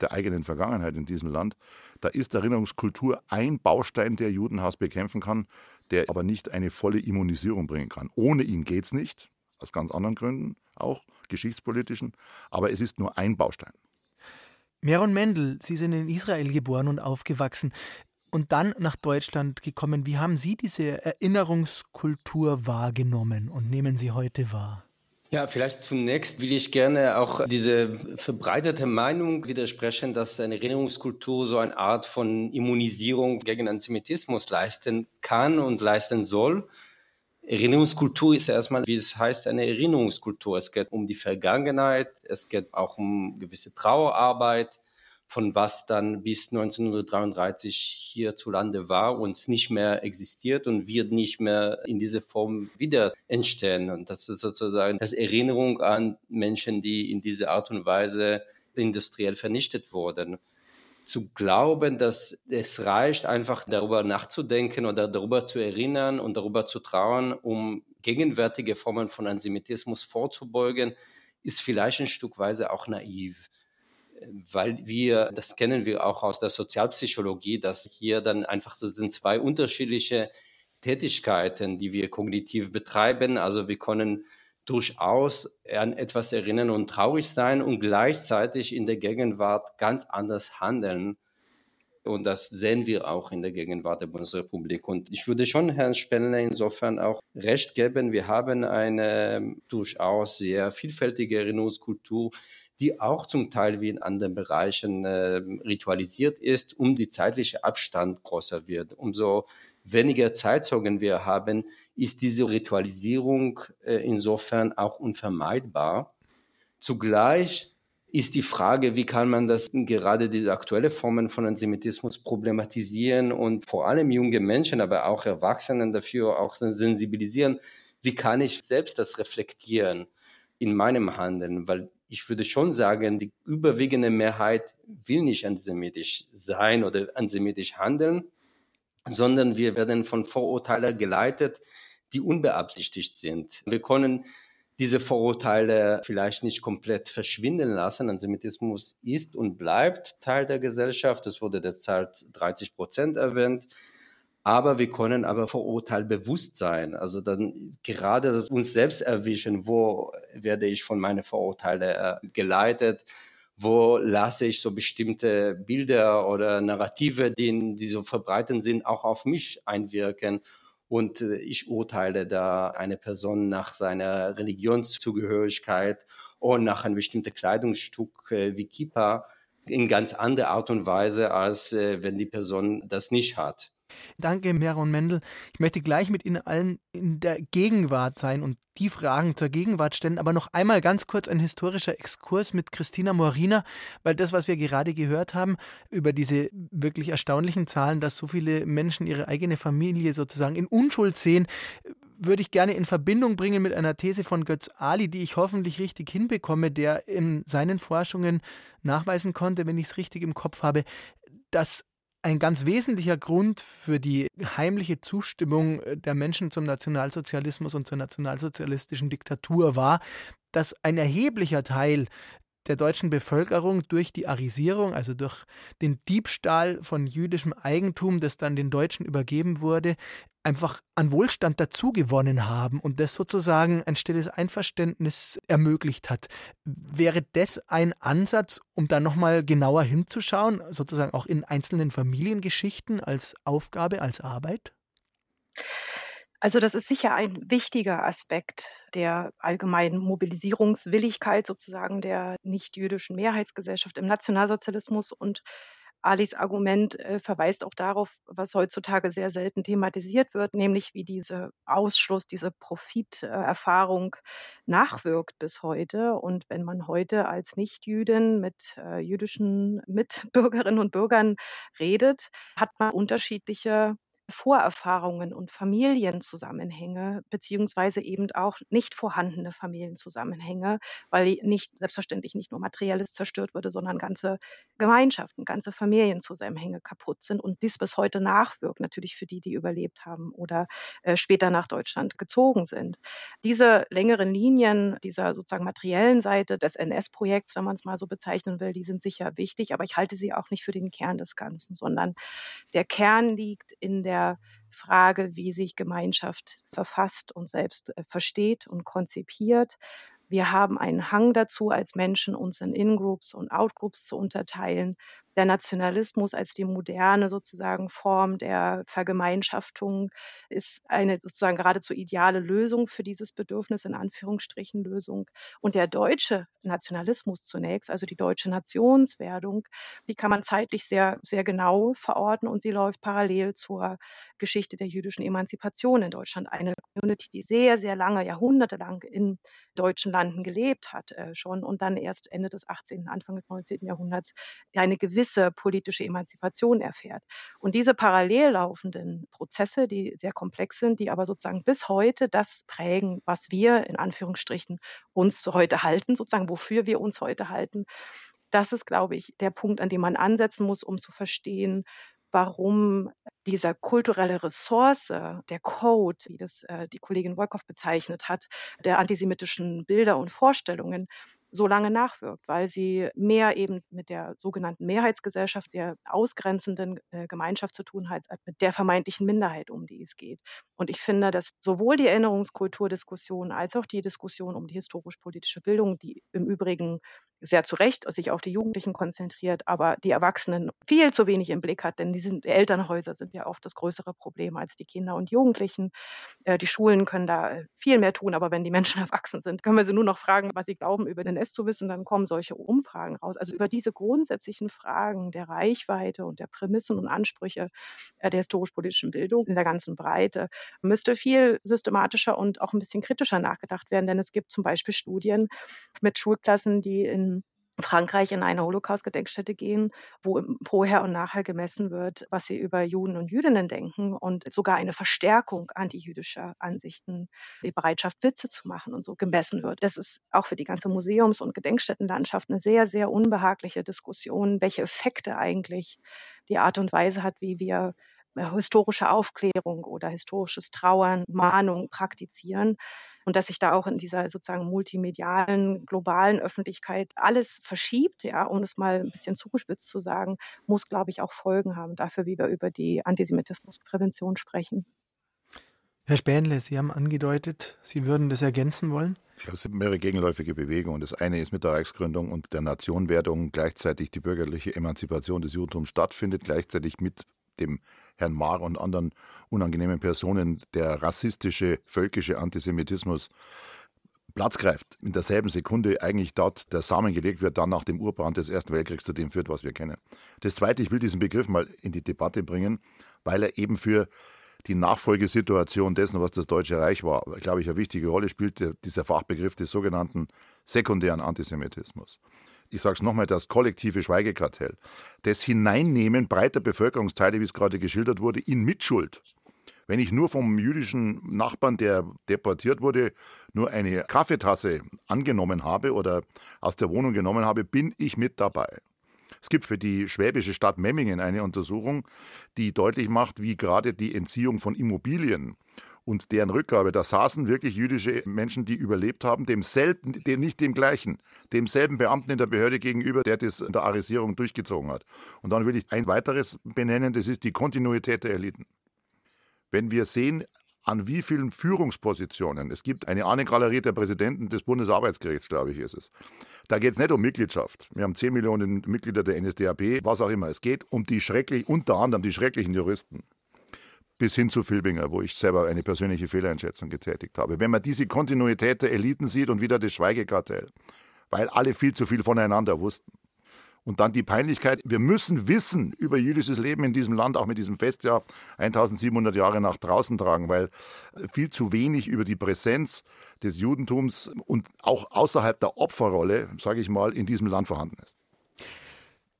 der eigenen Vergangenheit in diesem Land, da ist Erinnerungskultur ein Baustein, der Judenhass bekämpfen kann, der aber nicht eine volle Immunisierung bringen kann. Ohne ihn geht es nicht, aus ganz anderen Gründen, auch geschichtspolitischen, aber es ist nur ein Baustein.
Meron Mendel, Sie sind in Israel geboren und aufgewachsen und dann nach Deutschland gekommen. Wie haben Sie diese Erinnerungskultur wahrgenommen und nehmen Sie heute wahr?
Ja, vielleicht zunächst will ich gerne auch diese verbreitete Meinung widersprechen, dass eine Erinnerungskultur so eine Art von Immunisierung gegen Antisemitismus leisten kann und leisten soll. Erinnerungskultur ist erstmal, wie es heißt, eine Erinnerungskultur. Es geht um die Vergangenheit, es geht auch um gewisse Trauerarbeit, von was dann bis 1933 hierzulande war und nicht mehr existiert und wird nicht mehr in dieser Form wieder entstehen. Und das ist sozusagen das Erinnerung an Menschen, die in dieser Art und Weise industriell vernichtet wurden. Zu glauben, dass es reicht, einfach darüber nachzudenken oder darüber zu erinnern und darüber zu trauen, um gegenwärtige Formen von Antisemitismus vorzubeugen, ist vielleicht ein Stück weise auch naiv weil wir, das kennen wir auch aus der Sozialpsychologie, dass hier dann einfach so sind zwei unterschiedliche Tätigkeiten, die wir kognitiv betreiben. Also wir können durchaus an etwas erinnern und traurig sein und gleichzeitig in der Gegenwart ganz anders handeln. Und das sehen wir auch in der Gegenwart der Bundesrepublik. Und ich würde schon Herrn Spellner insofern auch recht geben. Wir haben eine durchaus sehr vielfältige Erinnerungskultur, die auch zum Teil wie in anderen Bereichen äh, ritualisiert ist, um die zeitliche Abstand größer wird. Umso weniger Zeitzeugen wir haben, ist diese Ritualisierung äh, insofern auch unvermeidbar. Zugleich ist die Frage, wie kann man das gerade diese aktuelle Formen von Antisemitismus problematisieren und vor allem junge Menschen, aber auch Erwachsenen dafür auch sensibilisieren. Wie kann ich selbst das reflektieren in meinem Handeln? Weil ich würde schon sagen, die überwiegende Mehrheit will nicht antisemitisch sein oder antisemitisch handeln, sondern wir werden von Vorurteilen geleitet, die unbeabsichtigt sind. Wir können diese Vorurteile vielleicht nicht komplett verschwinden lassen. Antisemitismus ist und bleibt Teil der Gesellschaft. Es wurde derzeit 30 Prozent erwähnt. Aber wir können aber Vorurteil bewusst sein. Also dann gerade uns selbst erwischen, wo werde ich von meinen Vorurteilen äh, geleitet, wo lasse ich so bestimmte Bilder oder Narrative, die, die so verbreitet sind, auch auf mich einwirken. Und äh, ich urteile da eine Person nach seiner Religionszugehörigkeit oder nach einem bestimmten Kleidungsstück äh, wie Kippa in ganz andere Art und Weise, als wenn die Person das nicht hat.
Danke, Meron Mendel. Ich möchte gleich mit Ihnen allen in der Gegenwart sein und die Fragen zur Gegenwart stellen, aber noch einmal ganz kurz ein historischer Exkurs mit Christina Morina, weil das, was wir gerade gehört haben, über diese wirklich erstaunlichen Zahlen, dass so viele Menschen ihre eigene Familie sozusagen in Unschuld sehen, würde ich gerne in Verbindung bringen mit einer These von Götz Ali, die ich hoffentlich richtig hinbekomme, der in seinen Forschungen nachweisen konnte, wenn ich es richtig im Kopf habe, dass ein ganz wesentlicher Grund für die heimliche Zustimmung äh, der Menschen zum Nationalsozialismus und zur nationalsozialistischen Diktatur war, dass ein erheblicher Teil der deutschen Bevölkerung durch die Arisierung, also durch den Diebstahl von jüdischem Eigentum, das dann den Deutschen übergeben wurde, einfach an Wohlstand dazugewonnen haben und das sozusagen ein stilles Einverständnis ermöglicht hat. Wäre das ein Ansatz, um da nochmal genauer hinzuschauen, sozusagen auch in einzelnen Familiengeschichten als Aufgabe, als Arbeit?
Also das ist sicher ein wichtiger Aspekt der allgemeinen Mobilisierungswilligkeit sozusagen der nicht-jüdischen Mehrheitsgesellschaft im Nationalsozialismus und Alis Argument äh, verweist auch darauf, was heutzutage sehr selten thematisiert wird, nämlich wie diese Ausschluss, diese Profiterfahrung nachwirkt bis heute. Und wenn man heute als Nichtjüdin mit äh, jüdischen Mitbürgerinnen und Bürgern redet, hat man unterschiedliche Vorerfahrungen und Familienzusammenhänge, beziehungsweise eben auch nicht vorhandene Familienzusammenhänge, weil nicht selbstverständlich nicht nur Materielles zerstört wurde, sondern ganze Gemeinschaften, ganze Familienzusammenhänge kaputt sind und dies bis heute nachwirkt, natürlich für die, die überlebt haben oder äh, später nach Deutschland gezogen sind. Diese längeren Linien dieser sozusagen materiellen Seite des NS-Projekts, wenn man es mal so bezeichnen will, die sind sicher wichtig, aber ich halte sie auch nicht für den Kern des Ganzen, sondern der Kern liegt in der der Frage, wie sich Gemeinschaft verfasst und selbst äh, versteht und konzipiert. Wir haben einen Hang dazu, als Menschen uns in In-Groups und Out-Groups zu unterteilen der Nationalismus als die moderne sozusagen Form der Vergemeinschaftung ist eine sozusagen geradezu ideale Lösung für dieses Bedürfnis, in Anführungsstrichen Lösung. Und der deutsche Nationalismus zunächst, also die deutsche Nationswerdung, die kann man zeitlich sehr, sehr genau verorten und sie läuft parallel zur Geschichte der jüdischen Emanzipation in Deutschland. Eine Community, die sehr, sehr lange, jahrhundertelang in deutschen Landen gelebt hat äh, schon und dann erst Ende des 18., Anfang des 19. Jahrhunderts eine gewisse gewisse politische Emanzipation erfährt. Und diese parallel laufenden Prozesse, die sehr komplex sind, die aber sozusagen bis heute das prägen, was wir in Anführungsstrichen uns heute halten, sozusagen wofür wir uns heute halten, das ist, glaube ich, der Punkt, an dem man ansetzen muss, um zu verstehen, warum dieser kulturelle Ressource, der Code, wie das äh, die Kollegin Wolkow bezeichnet hat, der antisemitischen Bilder und Vorstellungen, so lange nachwirkt, weil sie mehr eben mit der sogenannten Mehrheitsgesellschaft, der ausgrenzenden äh, Gemeinschaft zu tun hat, als mit der vermeintlichen Minderheit, um die es geht. Und ich finde, dass sowohl die Erinnerungskulturdiskussion als auch die Diskussion um die historisch-politische Bildung, die im Übrigen sehr zu Recht sich auf die Jugendlichen konzentriert, aber die Erwachsenen viel zu wenig im Blick hat, denn die, sind, die Elternhäuser sind ja oft das größere Problem als die Kinder und Jugendlichen. Äh, die Schulen können da äh, viel mehr tun, aber wenn die Menschen [laughs] erwachsen sind, können wir sie nur noch fragen, was sie glauben, über den S zu wissen, dann kommen solche Umfragen raus. Also über diese grundsätzlichen Fragen der Reichweite und der Prämissen und Ansprüche äh, der historisch-politischen Bildung in der ganzen Breite müsste viel systematischer und auch ein bisschen kritischer nachgedacht werden, denn es gibt zum Beispiel Studien mit Schulklassen, die in Frankreich in eine Holocaust-Gedenkstätte gehen, wo vorher und nachher gemessen wird, was sie über Juden und Jüdinnen denken und sogar eine Verstärkung antijüdischer Ansichten, die Bereitschaft, Witze zu machen und so gemessen wird. Das ist auch für die ganze Museums- und Gedenkstättenlandschaft eine sehr, sehr unbehagliche Diskussion, welche Effekte eigentlich die Art und Weise hat, wie wir historische Aufklärung oder historisches Trauern, Mahnung praktizieren und dass sich da auch in dieser sozusagen multimedialen, globalen Öffentlichkeit alles verschiebt, ja, um es mal ein bisschen zugespitzt zu sagen, muss, glaube ich, auch Folgen haben dafür, wie wir über die Antisemitismusprävention sprechen.
Herr Spähnle, Sie haben angedeutet, Sie würden das ergänzen wollen?
Ich glaube, es sind mehrere gegenläufige Bewegungen. Das eine ist mit der Reichsgründung und der Nationwerdung gleichzeitig die bürgerliche Emanzipation des Judentums stattfindet, gleichzeitig mit dem Herrn Mar und anderen unangenehmen Personen der rassistische, völkische Antisemitismus Platz greift, in derselben Sekunde eigentlich dort der Samen gelegt wird, dann nach dem Urbrand des Ersten Weltkriegs zu dem führt, was wir kennen. Das Zweite, ich will diesen Begriff mal in die Debatte bringen, weil er eben für die Nachfolgesituation dessen, was das Deutsche Reich war, glaube ich, eine wichtige Rolle spielt, dieser Fachbegriff des sogenannten sekundären Antisemitismus ich sage es nochmal, das kollektive Schweigekartell, das Hineinnehmen breiter Bevölkerungsteile, wie es gerade geschildert wurde, in Mitschuld. Wenn ich nur vom jüdischen Nachbarn, der deportiert wurde, nur eine Kaffeetasse angenommen habe oder aus der Wohnung genommen habe, bin ich mit dabei. Es gibt für die schwäbische Stadt Memmingen eine Untersuchung, die deutlich macht, wie gerade die Entziehung von Immobilien und deren Rückgabe, da saßen wirklich jüdische Menschen, die überlebt haben, demselben, dem, nicht dem gleichen, demselben Beamten in der Behörde gegenüber, der das in der Arisierung durchgezogen hat. Und dann will ich ein weiteres benennen, das ist die Kontinuität der Eliten. Wenn wir sehen, an wie vielen Führungspositionen. Es gibt eine Ahnengalerie der Präsidenten des Bundesarbeitsgerichts, glaube ich, ist es. Da geht es nicht um Mitgliedschaft. Wir haben 10 Millionen Mitglieder der NSDAP, was auch immer. Es geht um die schrecklich, unter anderem die schrecklichen Juristen. Bis hin zu Filbinger, wo ich selber eine persönliche Fehleinschätzung getätigt habe. Wenn man diese Kontinuität der Eliten sieht und wieder das Schweigekartell, weil alle viel zu viel voneinander wussten. Und dann die Peinlichkeit, wir müssen Wissen über jüdisches Leben in diesem Land, auch mit diesem Festjahr 1700 Jahre nach draußen tragen, weil viel zu wenig über die Präsenz des Judentums und auch außerhalb der Opferrolle, sage ich mal, in diesem Land vorhanden ist.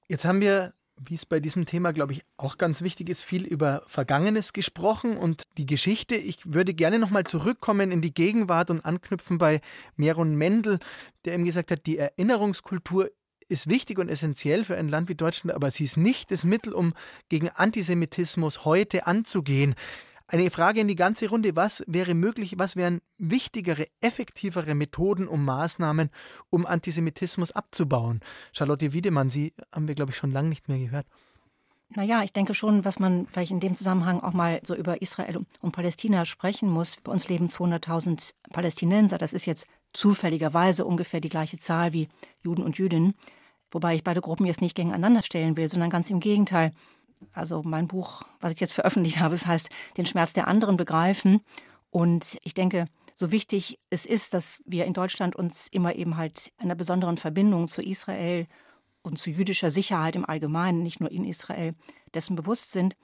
Jetzt haben wir wie es bei diesem Thema, glaube ich, auch ganz wichtig ist, viel über Vergangenes gesprochen und die Geschichte. Ich würde gerne nochmal zurückkommen in die Gegenwart und anknüpfen bei Meron Mendel, der eben gesagt hat, die Erinnerungskultur ist wichtig und essentiell für ein Land wie Deutschland, aber sie ist nicht das Mittel, um gegen Antisemitismus heute anzugehen. Eine Frage in die ganze Runde. Was wäre möglich, was wären wichtigere, effektivere Methoden und Maßnahmen, um Antisemitismus abzubauen? Charlotte Wiedemann, Sie haben wir, glaube ich, schon lange nicht mehr gehört.
Naja, ich denke schon, was man vielleicht in dem Zusammenhang auch mal so über Israel und Palästina sprechen muss. Bei uns leben 200.000 Palästinenser. Das ist jetzt zufälligerweise ungefähr die gleiche Zahl wie Juden und Jüdinnen. Wobei ich beide Gruppen jetzt nicht gegeneinander stellen will, sondern ganz im Gegenteil. Also mein Buch, was ich jetzt veröffentlicht habe, es heißt Den Schmerz der anderen begreifen. Und ich denke, so wichtig es ist, dass wir in Deutschland uns immer eben halt einer besonderen Verbindung zu Israel und zu jüdischer Sicherheit im Allgemeinen, nicht nur in Israel, dessen bewusst sind.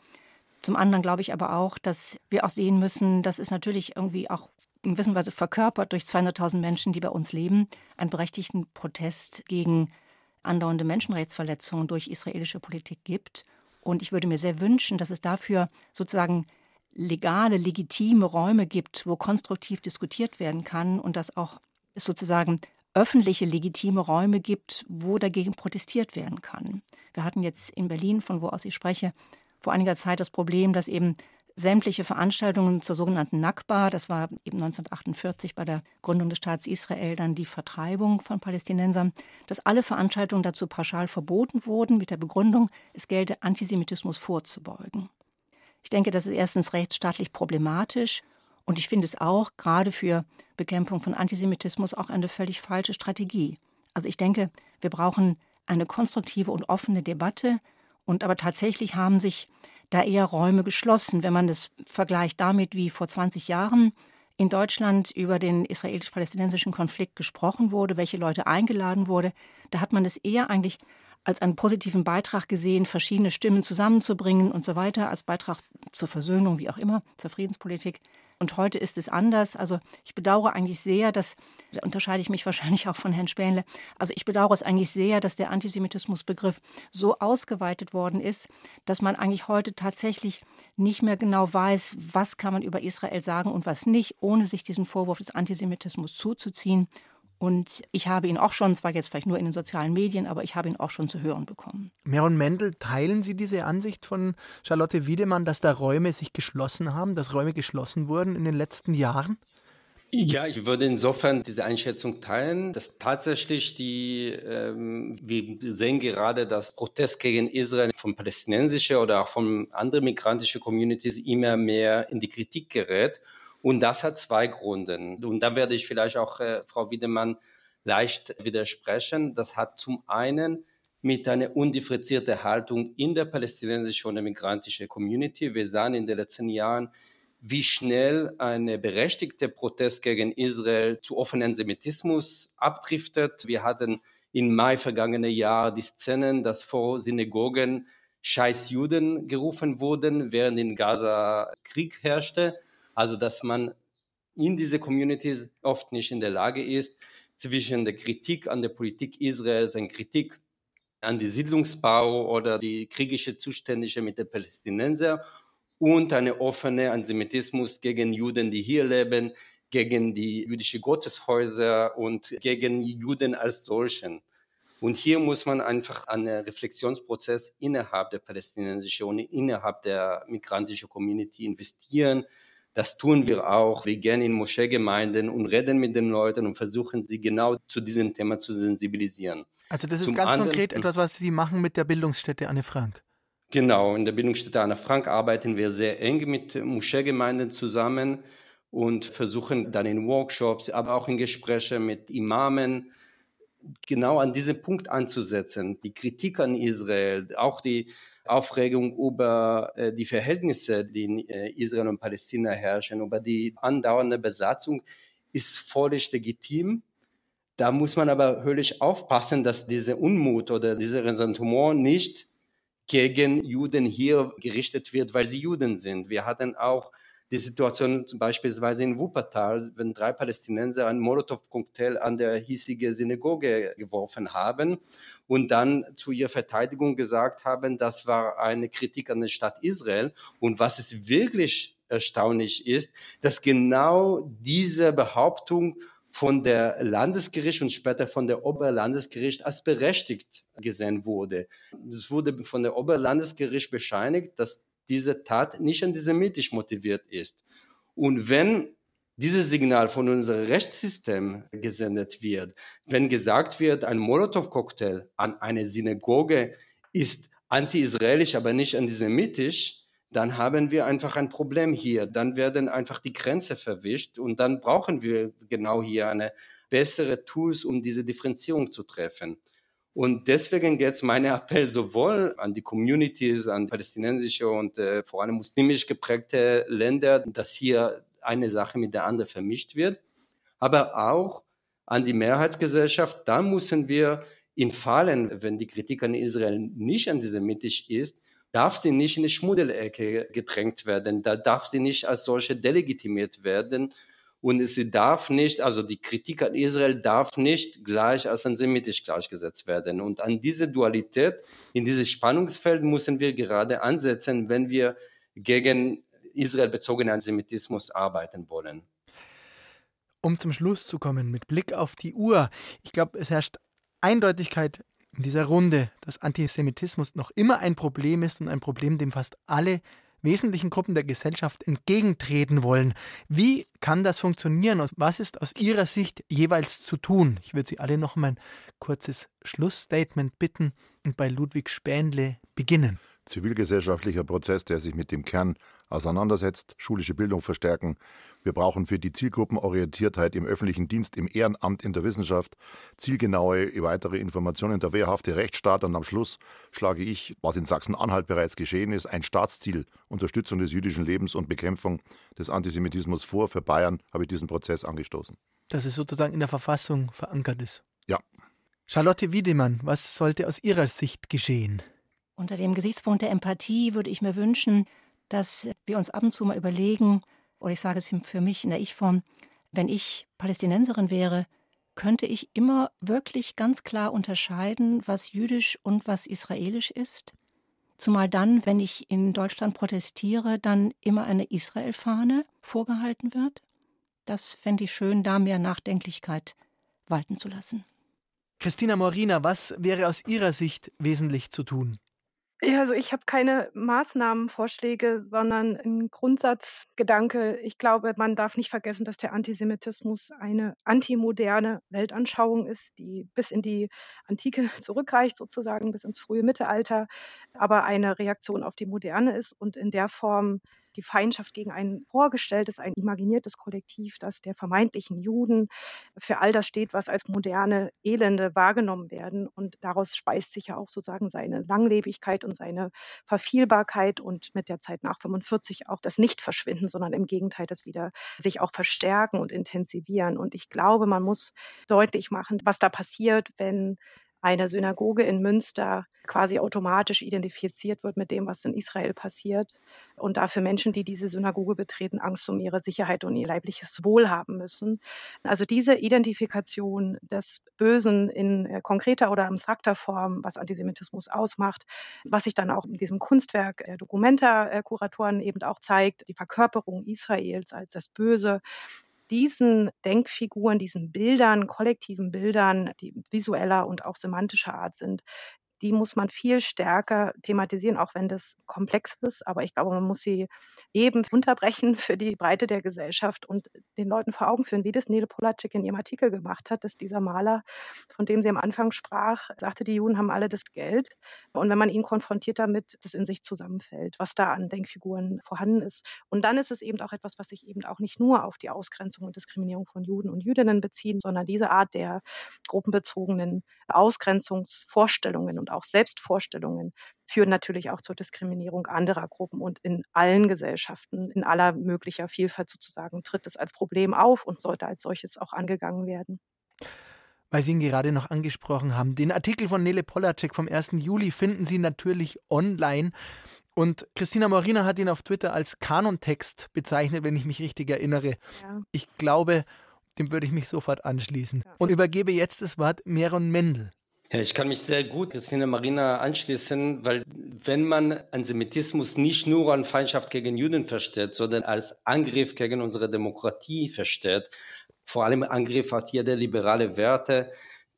Zum anderen glaube ich aber auch, dass wir auch sehen müssen, dass es natürlich irgendwie auch in gewisser Weise verkörpert durch 200.000 Menschen, die bei uns leben, einen berechtigten Protest gegen andauernde Menschenrechtsverletzungen durch israelische Politik gibt. Und ich würde mir sehr wünschen, dass es dafür sozusagen legale, legitime Räume gibt, wo konstruktiv diskutiert werden kann und dass auch es sozusagen öffentliche, legitime Räume gibt, wo dagegen protestiert werden kann. Wir hatten jetzt in Berlin, von wo aus ich spreche, vor einiger Zeit das Problem, dass eben sämtliche Veranstaltungen zur sogenannten Nakba, das war eben 1948 bei der Gründung des Staats Israel dann die Vertreibung von Palästinensern, dass alle Veranstaltungen dazu pauschal verboten wurden mit der Begründung, es gelte Antisemitismus vorzubeugen. Ich denke, das ist erstens rechtsstaatlich problematisch und ich finde es auch gerade für Bekämpfung von Antisemitismus auch eine völlig falsche Strategie. Also ich denke, wir brauchen eine konstruktive und offene Debatte und aber tatsächlich haben sich da eher Räume geschlossen, wenn man das vergleicht damit, wie vor 20 Jahren in Deutschland über den israelisch-palästinensischen Konflikt gesprochen wurde, welche Leute eingeladen wurde, da hat man es eher eigentlich als einen positiven Beitrag gesehen, verschiedene Stimmen zusammenzubringen und so weiter, als Beitrag zur Versöhnung, wie auch immer, zur Friedenspolitik. Und heute ist es anders. Also ich bedauere eigentlich sehr, dass, da unterscheide ich mich [laughs] wahrscheinlich auch von Herrn Spähnle, also ich bedauere es eigentlich sehr, dass der Antisemitismusbegriff so ausgeweitet worden ist, dass man eigentlich heute tatsächlich nicht mehr genau weiß, was kann man über Israel sagen und was nicht, ohne sich diesen Vorwurf des Antisemitismus zuzuziehen. Und ich habe ihn auch schon, zwar jetzt vielleicht nur in den sozialen Medien, aber ich habe ihn auch schon zu hören bekommen.
Meron Mendel, teilen Sie diese Ansicht von Charlotte Wiedemann, dass da Räume sich geschlossen haben, dass Räume geschlossen wurden in den letzten Jahren?
Ja, ich würde insofern diese Einschätzung teilen, dass tatsächlich die, ähm, wir sehen gerade, dass Protest gegen Israel von palästinensischen oder auch von anderen migrantischen Communities immer mehr in die Kritik gerät. Und das hat zwei Gründe. Und da werde ich vielleicht auch äh, Frau Wiedemann leicht widersprechen. Das hat zum einen mit einer undifferenzierten Haltung in der palästinensischen und migrantischen Community. Wir sahen in den letzten Jahren, wie schnell eine berechtigte Protest gegen Israel zu offenen Antisemitismus abdriftet. Wir hatten im Mai vergangenen Jahr die Szenen, dass vor Synagogen Scheiß Juden gerufen wurden, während in Gaza Krieg herrschte. Also dass man in diese Communities oft nicht in der Lage ist, zwischen der Kritik an der Politik Israels, und Kritik an die Siedlungsbau oder die kriegische Zustände mit den Palästinensern und eine offene Antisemitismus gegen Juden, die hier leben, gegen die jüdischen Gotteshäuser und gegen Juden als solchen. Und hier muss man einfach einen Reflexionsprozess innerhalb der palästinensischen und innerhalb der migrantischen Community investieren, Das tun wir auch. Wir gehen in Moscheegemeinden und reden mit den Leuten und versuchen sie genau zu diesem Thema zu sensibilisieren.
Also das ist Zum ganz anderen, konkret etwas, was Sie machen mit der Bildungsstätte Anne Frank.
Genau, in der Bildungsstätte Anne Frank arbeiten wir sehr eng mit Moscheegemeinden zusammen und versuchen dann in Workshops, aber auch in Gesprächen mit Imamen genau an diesem Punkt anzusetzen. Die Kritik an Israel, auch die Aufregung über äh, die Verhältnisse, die in äh, Israel und Palästina herrschen, über die andauernde Besatzung, ist völlig legitim. Da muss man aber höllisch aufpassen, dass dieser Unmut oder dieser Ressentiment nicht gegen Juden hier gerichtet wird, weil sie Juden sind. Wir hatten auch die Situation beispielsweise in Wuppertal, wenn drei Palästinenser einen Molotow-Cocktail an der hiesige Synagoge geworfen haben und dann zu ihrer Verteidigung gesagt haben, das war eine Kritik an der Stadt Israel. Und was es wirklich erstaunlich ist, dass genau diese Behauptung von der Landesgericht und später von der Oberlandesgericht als berechtigt gesehen wurde. Es wurde von der Oberlandesgericht bescheinigt, dass diese Tat nicht antisemitisch motiviert ist. Und wenn dieses Signal von unserem Rechtssystem gesendet wird, wenn gesagt wird, ein Molotow-Cocktail an eine Synagoge ist anti-israelisch, aber nicht antisemitisch, dann haben wir einfach ein Problem hier. Dann werden einfach die Grenze verwischt und dann brauchen wir genau hier eine bessere Tools, um diese Differenzierung zu treffen. Und deswegen geht es mein Appell sowohl an die Communities, an palästinensische und äh, vor allem muslimisch geprägte Länder, dass hier eine Sache mit der anderen vermischt wird, aber auch an die Mehrheitsgesellschaft. Da müssen wir in Fallen, wenn die Kritik an Israel nicht antisemitisch ist, darf sie nicht in die Schmuddelecke gedrängt werden. Da darf sie nicht als solche delegitimiert werden, und sie darf nicht, also die Kritik an Israel darf nicht gleich als antisemitisch gleichgesetzt werden. Und an diese Dualität, in dieses Spannungsfeld müssen wir gerade ansetzen, wenn wir gegen Israel bezogenen Antisemitismus arbeiten wollen.
Um zum Schluss zu kommen, mit Blick auf die Uhr, ich glaube, es herrscht Eindeutigkeit in dieser Runde, dass Antisemitismus noch immer ein Problem ist und ein Problem, dem fast alle wesentlichen Gruppen der Gesellschaft entgegentreten wollen. Wie kann das funktionieren? Was ist aus Ihrer Sicht jeweils zu tun? Ich würde Sie alle noch um ein kurzes Schlussstatement bitten und bei Ludwig Spähnle beginnen.
Zivilgesellschaftlicher Prozess, der sich mit dem Kern auseinandersetzt, schulische Bildung verstärken. Wir brauchen für die Zielgruppenorientiertheit im öffentlichen Dienst, im Ehrenamt, in der Wissenschaft zielgenaue weitere Informationen, der wehrhafte Rechtsstaat. Und am Schluss schlage ich, was in Sachsen-Anhalt bereits geschehen ist, ein Staatsziel, Unterstützung des jüdischen Lebens und Bekämpfung des Antisemitismus vor. Für Bayern habe ich diesen Prozess angestoßen.
Dass es sozusagen in der Verfassung verankert ist.
Ja.
Charlotte Wiedemann, was sollte aus Ihrer Sicht geschehen?
Unter dem Gesichtspunkt der Empathie würde ich mir wünschen, dass wir uns ab und zu mal überlegen, oder ich sage es für mich in der Ich-Form, wenn ich Palästinenserin wäre, könnte ich immer wirklich ganz klar unterscheiden, was jüdisch und was israelisch ist. Zumal dann, wenn ich in Deutschland protestiere, dann immer eine Israel-Fahne vorgehalten wird. Das fände ich schön, da mehr Nachdenklichkeit walten zu lassen.
Christina Morina, was wäre aus Ihrer Sicht wesentlich zu tun?
Ja, also ich habe keine Maßnahmenvorschläge, sondern ein Grundsatzgedanke. Ich glaube, man darf nicht vergessen, dass der Antisemitismus eine antimoderne Weltanschauung ist, die bis in die Antike [laughs] zurückreicht, sozusagen bis ins frühe Mittelalter, aber eine Reaktion auf die Moderne ist und in der Form die Feindschaft gegen ein vorgestelltes, ein imaginiertes Kollektiv, das der vermeintlichen Juden für all das steht, was als moderne Elende wahrgenommen werden. Und daraus speist sich ja auch sozusagen seine Langlebigkeit und seine Verfehlbarkeit und mit der Zeit nach 45 auch das Nicht-Verschwinden, sondern im Gegenteil das wieder sich auch verstärken und intensivieren. Und ich glaube, man muss deutlich machen, was da passiert, wenn eine Synagoge in Münster quasi automatisch identifiziert wird mit dem, was in Israel passiert und dafür Menschen, die diese Synagoge betreten, Angst um ihre Sicherheit und ihr leibliches Wohl haben müssen. Also diese Identifikation des Bösen in äh, konkreter oder abstrakter Form, was Antisemitismus ausmacht, was sich dann auch in diesem Kunstwerk der Documenta-Kuratoren eben auch zeigt, die Verkörperung Israels als das Böse, diesen Denkfiguren, diesen Bildern, kollektiven Bildern, die visueller und auch semantischer Art sind, die muss man viel stärker thematisieren, auch wenn das komplex ist. Aber ich glaube, man muss sie eben unterbrechen für die Breite der Gesellschaft und den Leuten vor Augen führen, wie das Nele Polacek in ihrem Artikel gemacht hat, dass dieser Maler, von dem sie am Anfang sprach, sagte, die Juden haben alle das Geld. Und wenn man ihn konfrontiert damit, das in sich zusammenfällt, was da an Denkfiguren vorhanden ist. Und dann ist es eben auch etwas, was sich eben auch nicht nur auf die Ausgrenzung und Diskriminierung von Juden und Jüdinnen bezieht, sondern diese Art der gruppenbezogenen Ausgrenzungsvorstellungen und auch Selbstvorstellungen führen natürlich auch zur Diskriminierung anderer Gruppen und in allen Gesellschaften, in aller möglicher Vielfalt sozusagen tritt es als Problem auf und sollte als solches auch angegangen werden.
Weil Sie ihn gerade noch angesprochen haben. Den Artikel von Nele Polacek vom 1. Juli finden Sie natürlich online. Und Christina Morina hat ihn auf Twitter als Kanontext bezeichnet, wenn ich mich richtig erinnere. Ja. Ich glaube, dem würde ich mich sofort anschließen. Und übergebe jetzt das Wort Meron Mendel.
Ja, ich kann mich sehr gut Christina Marina anschließen, weil wenn man Antisemitismus nicht nur an Feindschaft gegen Juden versteht, sondern als Angriff gegen unsere Demokratie versteht, vor allem Angriff auf jede liberale Werte,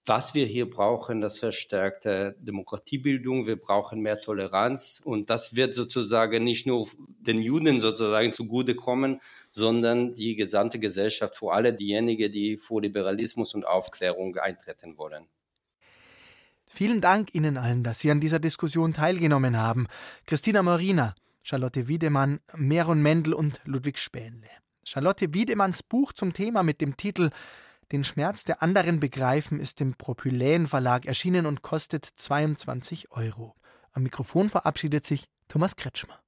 was wir hier brauchen, das verstärkte Demokratiebildung, wir brauchen mehr Toleranz und das wird sozusagen nicht nur den Juden sozusagen zugutekommen, sondern die gesamte Gesellschaft, vor allem diejenigen, die vor Liberalismus und Aufklärung eintreten wollen.
Vielen Dank Ihnen allen, dass Sie an dieser Diskussion teilgenommen haben. Christina Morina, Charlotte Wiedemann, Meron Mendel und Ludwig Spähnle. Charlotte Wiedemanns Buch zum Thema mit dem Titel Den Schmerz der anderen begreifen ist im Propyläen Verlag erschienen und kostet 22 Euro. Am Mikrofon verabschiedet sich Thomas Kretschmer.